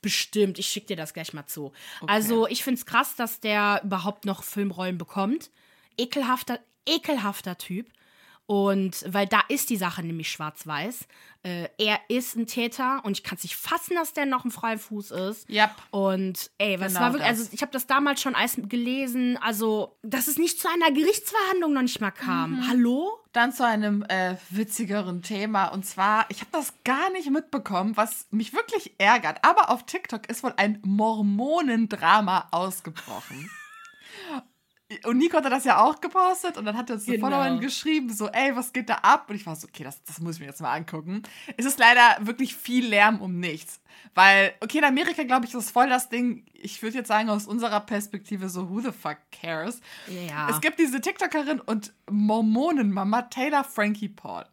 Bestimmt, ich schicke dir das gleich mal zu. Okay. Also, ich finde es krass, dass der überhaupt noch Filmrollen bekommt. Ekelhafter, ekelhafter Typ. Und weil da ist die Sache nämlich schwarz-weiß. Äh, er ist ein Täter und ich kann es nicht fassen, dass der noch ein Freifuß ist. Ja. Yep. Und ey, was genau war wirklich, das. also ich habe das damals schon alles gelesen, also dass es nicht zu einer Gerichtsverhandlung noch nicht mal kam. Mhm. Hallo? Dann zu einem äh, witzigeren Thema und zwar, ich habe das gar nicht mitbekommen, was mich wirklich ärgert, aber auf TikTok ist wohl ein Mormonendrama ausgebrochen. [LAUGHS] Und Nico hatte das ja auch gepostet und dann hat er uns genau. Followerin geschrieben, so, ey, was geht da ab? Und ich war so, okay, das, das muss ich mir jetzt mal angucken. Es ist leider wirklich viel Lärm um nichts. Weil, okay, in Amerika, glaube ich, ist das voll das Ding, ich würde jetzt sagen, aus unserer Perspektive so, who the fuck cares? Ja. Es gibt diese TikTokerin und Mormonenmama Taylor Frankie Paul.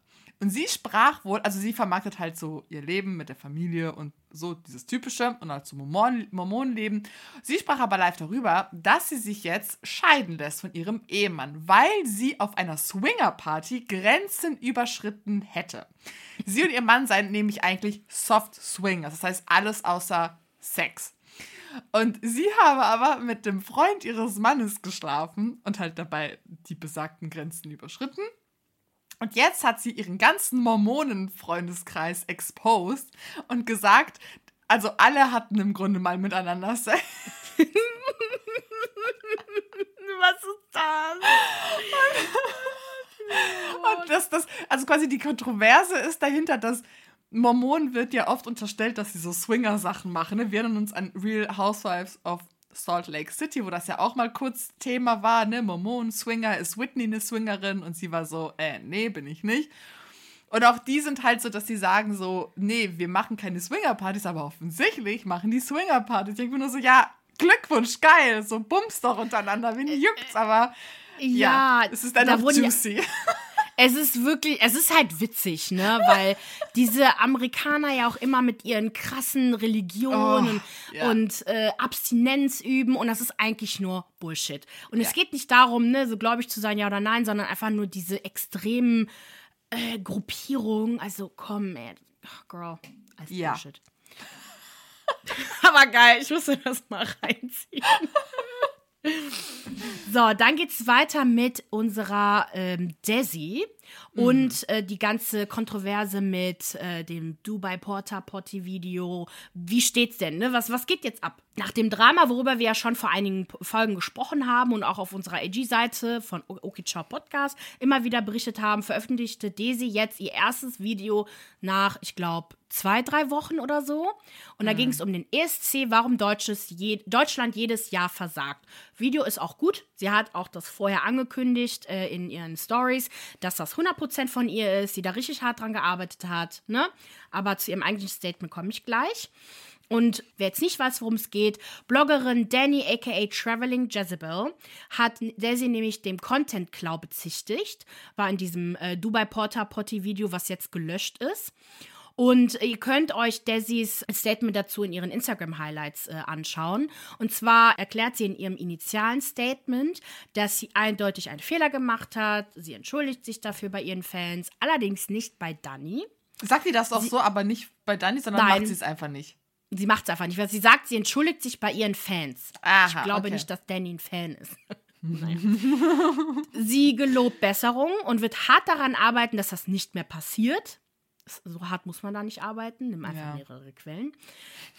Und sie sprach wohl, also sie vermarktet halt so ihr Leben mit der Familie und so dieses typische und halt so Mormonenleben. Sie sprach aber live darüber, dass sie sich jetzt scheiden lässt von ihrem Ehemann, weil sie auf einer Swinger-Party Grenzen überschritten hätte. Sie und ihr Mann seien nämlich eigentlich Soft Swingers, das heißt alles außer Sex. Und sie habe aber mit dem Freund ihres Mannes geschlafen und halt dabei die besagten Grenzen überschritten. Und jetzt hat sie ihren ganzen Mormonen-Freundeskreis exposed und gesagt, also alle hatten im Grunde mal miteinander [LAUGHS] Sex. Was ist das? [LAUGHS] Und das, das, also quasi die Kontroverse ist dahinter, dass Mormonen wird ja oft unterstellt, dass sie so Swinger-Sachen machen. Ne? Wir erinnern uns an Real Housewives of Salt Lake City, wo das ja auch mal kurz Thema war, ne? Mormon, Swinger, ist Whitney eine Swingerin? Und sie war so, äh, nee, bin ich nicht. Und auch die sind halt so, dass sie sagen so, nee, wir machen keine Swinger-Partys, aber offensichtlich machen die Swinger-Partys. Ich denke nur so, ja, Glückwunsch, geil, so bums doch untereinander, wen juckt's, aber ja, ja es ist einfach juicy. Ja, [LAUGHS] es ist wirklich, es ist halt witzig, ne? Weil diese Amerikaner ja auch immer mit ihren krassen Religionen oh, ja. und äh, Abstinenz üben und das ist eigentlich nur Bullshit. Und ja. es geht nicht darum, ne, so gläubig zu sein, ja oder nein, sondern einfach nur diese extremen äh, Gruppierungen. Also komm, ey, oh, Girl, als ja. Bullshit. [LAUGHS] Aber geil, ich musste das mal reinziehen. [LAUGHS] So, dann geht's weiter mit unserer ähm, Desi und mhm. äh, die ganze Kontroverse mit äh, dem Dubai Porter Potty Video. Wie steht's denn? Ne? Was, was geht jetzt ab? Nach dem Drama, worüber wir ja schon vor einigen Folgen gesprochen haben und auch auf unserer AG-Seite von Okichao Podcast immer wieder berichtet haben, veröffentlichte Desi jetzt ihr erstes Video nach, ich glaube, zwei, drei Wochen oder so. Und da mhm. ging es um den ESC, warum Deutsches je, Deutschland jedes Jahr versagt. Video ist auch gut. Sie hat auch das vorher angekündigt äh, in ihren Stories, dass das 100% von ihr ist, sie da richtig hart dran gearbeitet hat. Ne? Aber zu ihrem eigentlichen Statement komme ich gleich. Und wer jetzt nicht weiß, worum es geht, Bloggerin Danny aka Traveling Jezebel hat Daisy nämlich dem Content Cloud bezichtigt, war in diesem äh, Dubai Porter Potty Video, was jetzt gelöscht ist. Und ihr könnt euch Daisys Statement dazu in ihren Instagram-Highlights äh, anschauen. Und zwar erklärt sie in ihrem initialen Statement, dass sie eindeutig einen Fehler gemacht hat. Sie entschuldigt sich dafür bei ihren Fans, allerdings nicht bei Danny. Sagt sie das auch sie, so, aber nicht bei Danny, sondern nein, macht sie es einfach nicht? Sie macht es einfach nicht, weil sie sagt, sie entschuldigt sich bei ihren Fans. Aha, ich glaube okay. nicht, dass Danny ein Fan ist. [LAUGHS] sie gelobt Besserung und wird hart daran arbeiten, dass das nicht mehr passiert so hart muss man da nicht arbeiten, nimm einfach ja. mehrere Quellen.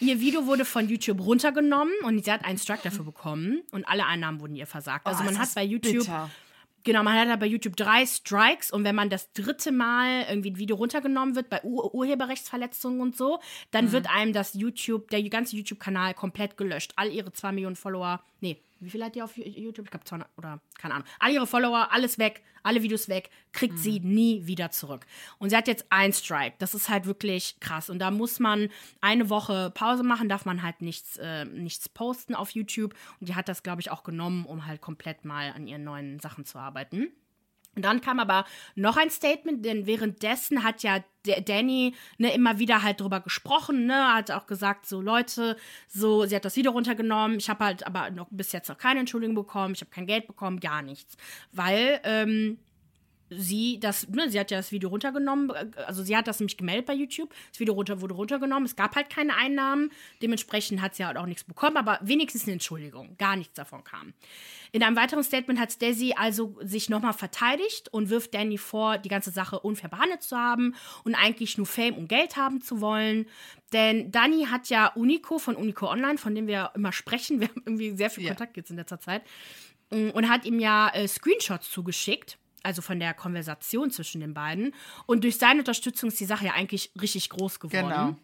Ihr Video wurde von YouTube runtergenommen und sie hat einen Strike dafür bekommen und alle Einnahmen wurden ihr versagt. Also oh, man hat bei YouTube bitter. Genau, man hat ja bei YouTube drei Strikes und wenn man das dritte Mal irgendwie ein Video runtergenommen wird bei Ur Urheberrechtsverletzungen und so, dann mhm. wird einem das YouTube, der ganze YouTube-Kanal komplett gelöscht. All ihre zwei Millionen Follower, nee, wie viel hat die auf YouTube? Ich glaube 200 oder keine Ahnung. All ihre Follower, alles weg, alle Videos weg, kriegt mhm. sie nie wieder zurück. Und sie hat jetzt ein Strike. Das ist halt wirklich krass. Und da muss man eine Woche Pause machen, darf man halt nichts, äh, nichts posten auf YouTube. Und die hat das, glaube ich, auch genommen, um halt komplett mal an ihren neuen Sachen zu arbeiten. Und dann kam aber noch ein Statement, denn währenddessen hat ja Danny ne, immer wieder halt drüber gesprochen, ne, hat auch gesagt, so Leute, so, sie hat das Video runtergenommen, ich habe halt aber noch bis jetzt noch keine Entschuldigung bekommen, ich habe kein Geld bekommen, gar nichts. Weil, ähm, sie das, ne, sie hat ja das Video runtergenommen, also sie hat das nämlich gemeldet bei YouTube. Das Video runter, wurde runtergenommen, es gab halt keine Einnahmen, dementsprechend hat sie halt auch nichts bekommen, aber wenigstens eine Entschuldigung, gar nichts davon kam. In einem weiteren Statement hat Daisy also sich nochmal verteidigt und wirft Danny vor, die ganze Sache unfair behandelt zu haben und eigentlich nur Fame und Geld haben zu wollen. Denn Danny hat ja Unico von Unico Online, von dem wir immer sprechen, wir haben irgendwie sehr viel Kontakt jetzt in letzter Zeit, und hat ihm ja äh, Screenshots zugeschickt also von der Konversation zwischen den beiden. Und durch seine Unterstützung ist die Sache ja eigentlich richtig groß geworden. Genau.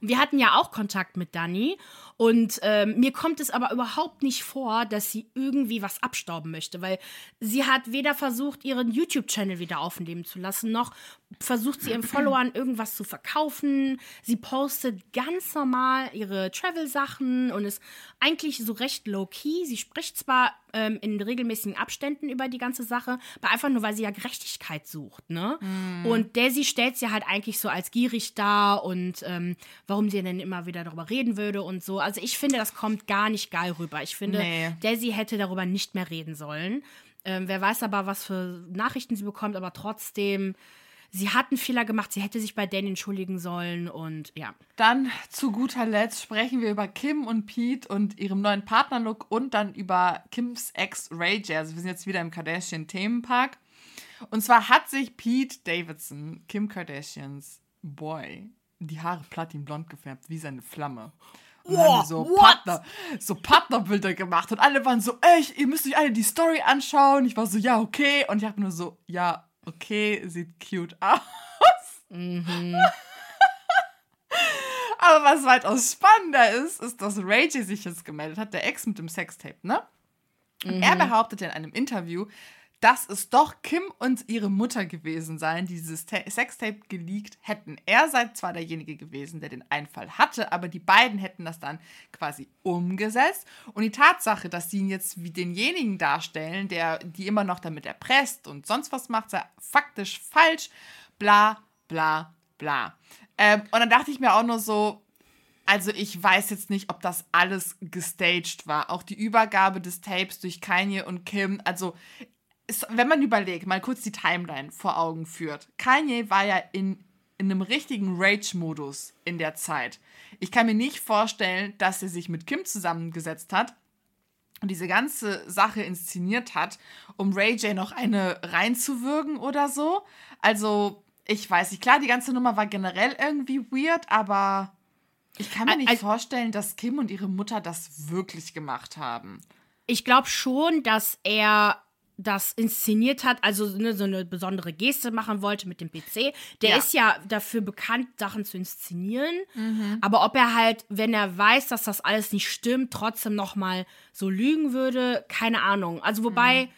Und wir hatten ja auch Kontakt mit Dani und ähm, mir kommt es aber überhaupt nicht vor, dass sie irgendwie was abstauben möchte, weil sie hat weder versucht, ihren YouTube-Channel wieder aufnehmen zu lassen, noch versucht sie ihren Followern irgendwas zu verkaufen. Sie postet ganz normal ihre Travel-Sachen und ist eigentlich so recht low-key. Sie spricht zwar ähm, in regelmäßigen Abständen über die ganze Sache, aber einfach nur, weil sie ja Gerechtigkeit sucht, ne? Mm. Und Daisy stellt sie halt eigentlich so als gierig dar und ähm, warum sie denn immer wieder darüber reden würde und so. Also ich finde, das kommt gar nicht geil rüber. Ich finde, nee. Daisy hätte darüber nicht mehr reden sollen. Ähm, wer weiß aber, was für Nachrichten sie bekommt, aber trotzdem sie hat einen Fehler gemacht, sie hätte sich bei Dan entschuldigen sollen und ja. Dann zu guter Letzt sprechen wir über Kim und Pete und ihrem neuen Partnerlook und dann über Kims Ex Ray J. Also wir sind jetzt wieder im Kardashian Themenpark. Und zwar hat sich Pete Davidson, Kim Kardashians Boy, die Haare platinblond gefärbt, wie seine Flamme. Und haben so Partner, so Partnerbilder gemacht und alle waren so, ey, ihr müsst euch alle die Story anschauen. Ich war so, ja, okay. Und ich habe nur so, ja, okay, sieht cute aus. Mhm. [LAUGHS] Aber was weitaus spannender ist, ist, dass Rachel sich jetzt gemeldet hat, der Ex mit dem Sextape, ne? Und mhm. er behauptet in einem Interview, dass es doch Kim und ihre Mutter gewesen seien, die dieses Sextape geleakt hätten. Er sei zwar derjenige gewesen, der den Einfall hatte, aber die beiden hätten das dann quasi umgesetzt. Und die Tatsache, dass sie ihn jetzt wie denjenigen darstellen, der die immer noch damit erpresst und sonst was macht, sei faktisch falsch. Bla, bla, bla. Ähm, und dann dachte ich mir auch nur so, also ich weiß jetzt nicht, ob das alles gestaged war. Auch die Übergabe des Tapes durch Kanye und Kim. Also ist, wenn man überlegt, mal kurz die Timeline vor Augen führt. Kanye war ja in, in einem richtigen Rage-Modus in der Zeit. Ich kann mir nicht vorstellen, dass er sich mit Kim zusammengesetzt hat und diese ganze Sache inszeniert hat, um Ray J noch eine reinzuwürgen oder so. Also, ich weiß nicht, klar, die ganze Nummer war generell irgendwie weird, aber ich kann mir nicht Also- vorstellen, dass Kim und ihre Mutter das wirklich gemacht haben. Ich glaube schon, dass er das inszeniert hat, also ne, so eine besondere Geste machen wollte mit dem PC. Der Ja. ist ja dafür bekannt, Sachen zu inszenieren. Aber ob er halt, wenn er weiß, dass das alles nicht stimmt, trotzdem noch mal so lügen würde, keine Ahnung. Also wobei,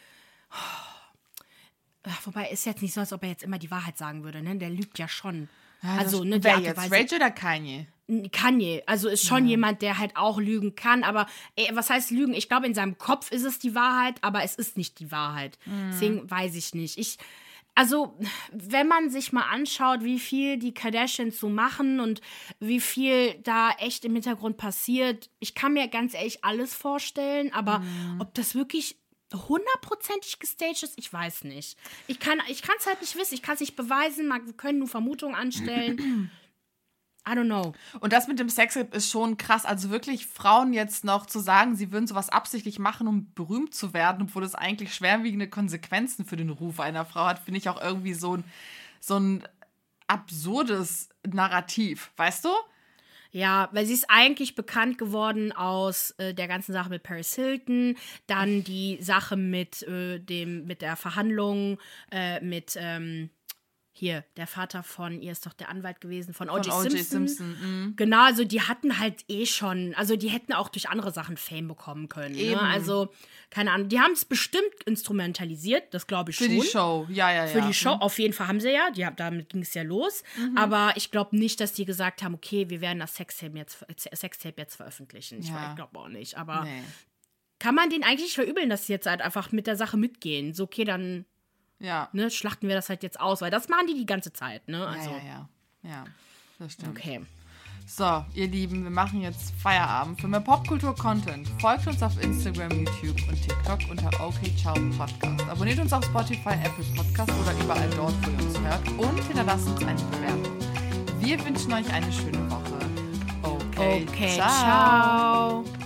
Ach, wobei ist jetzt nicht so, als ob er jetzt immer die Wahrheit sagen würde. Ne? Der lügt ja schon. also das, ne, wer jetzt? Weise- J oder Kanye? Kanye, also ist schon jemand, der halt auch lügen kann, aber ey, was heißt lügen? Ich glaube, in seinem Kopf ist es die Wahrheit, aber es ist nicht die Wahrheit. Deswegen weiß ich nicht. Ich, also, wenn man sich mal anschaut, wie viel die Kardashians so machen und wie viel da echt im Hintergrund passiert, ich kann mir ganz ehrlich alles vorstellen, aber ob das wirklich hundertprozentig gestaged ist, ich weiß nicht. Ich kann es halt nicht wissen, ich kann es nicht beweisen, man, wir können nur Vermutungen anstellen. [CLEARS THROAT] I don't know. Und das mit dem Sextape ist schon krass. Also wirklich Frauen jetzt noch zu sagen, sie würden sowas absichtlich machen, um berühmt zu werden, obwohl das eigentlich schwerwiegende Konsequenzen für den Ruf einer Frau hat, finde ich auch irgendwie so ein, so ein absurdes Narrativ, weißt du? Ja, weil sie ist eigentlich bekannt geworden aus äh, der ganzen Sache mit Paris Hilton, dann die Sache mit äh, dem mit der Verhandlung äh, mit ähm, hier der Vater von ihr ist doch der Anwalt gewesen von O.J. Von Simpson. mhm. Genau, also die hatten halt eh schon, also die hätten auch durch andere Sachen Fame bekommen können. Eben. Ne? Also keine Ahnung, die haben es bestimmt instrumentalisiert, das glaube ich Für schon. die Show, ja, ja, ja. Für die Show, auf jeden Fall haben sie ja, die, haben- damit ging es ja los. Aber ich glaube nicht, dass die gesagt haben, okay, wir werden das Sextape jetzt, Sextape jetzt veröffentlichen. Ich, Ja. ich glaube auch nicht. Aber Nee. kann man denen eigentlich verübeln, dass sie jetzt halt einfach mit der Sache mitgehen? So, okay, dann Ja. ne, schlachten wir das halt jetzt aus, weil das machen die die ganze Zeit. Ne? Also, ja, ja, ja. Ja, das stimmt. okay. So, ihr Lieben, wir machen jetzt Feierabend. Für mehr Popkultur-Content folgt uns auf Instagram, YouTube und TikTok unter OK Ciao Podcast. Abonniert uns auf Spotify, Apple Podcast oder überall dort, wo ihr uns hört und hinterlasst uns eine Bewertung. Wir wünschen euch eine schöne Woche. Okay, Okay, ciao.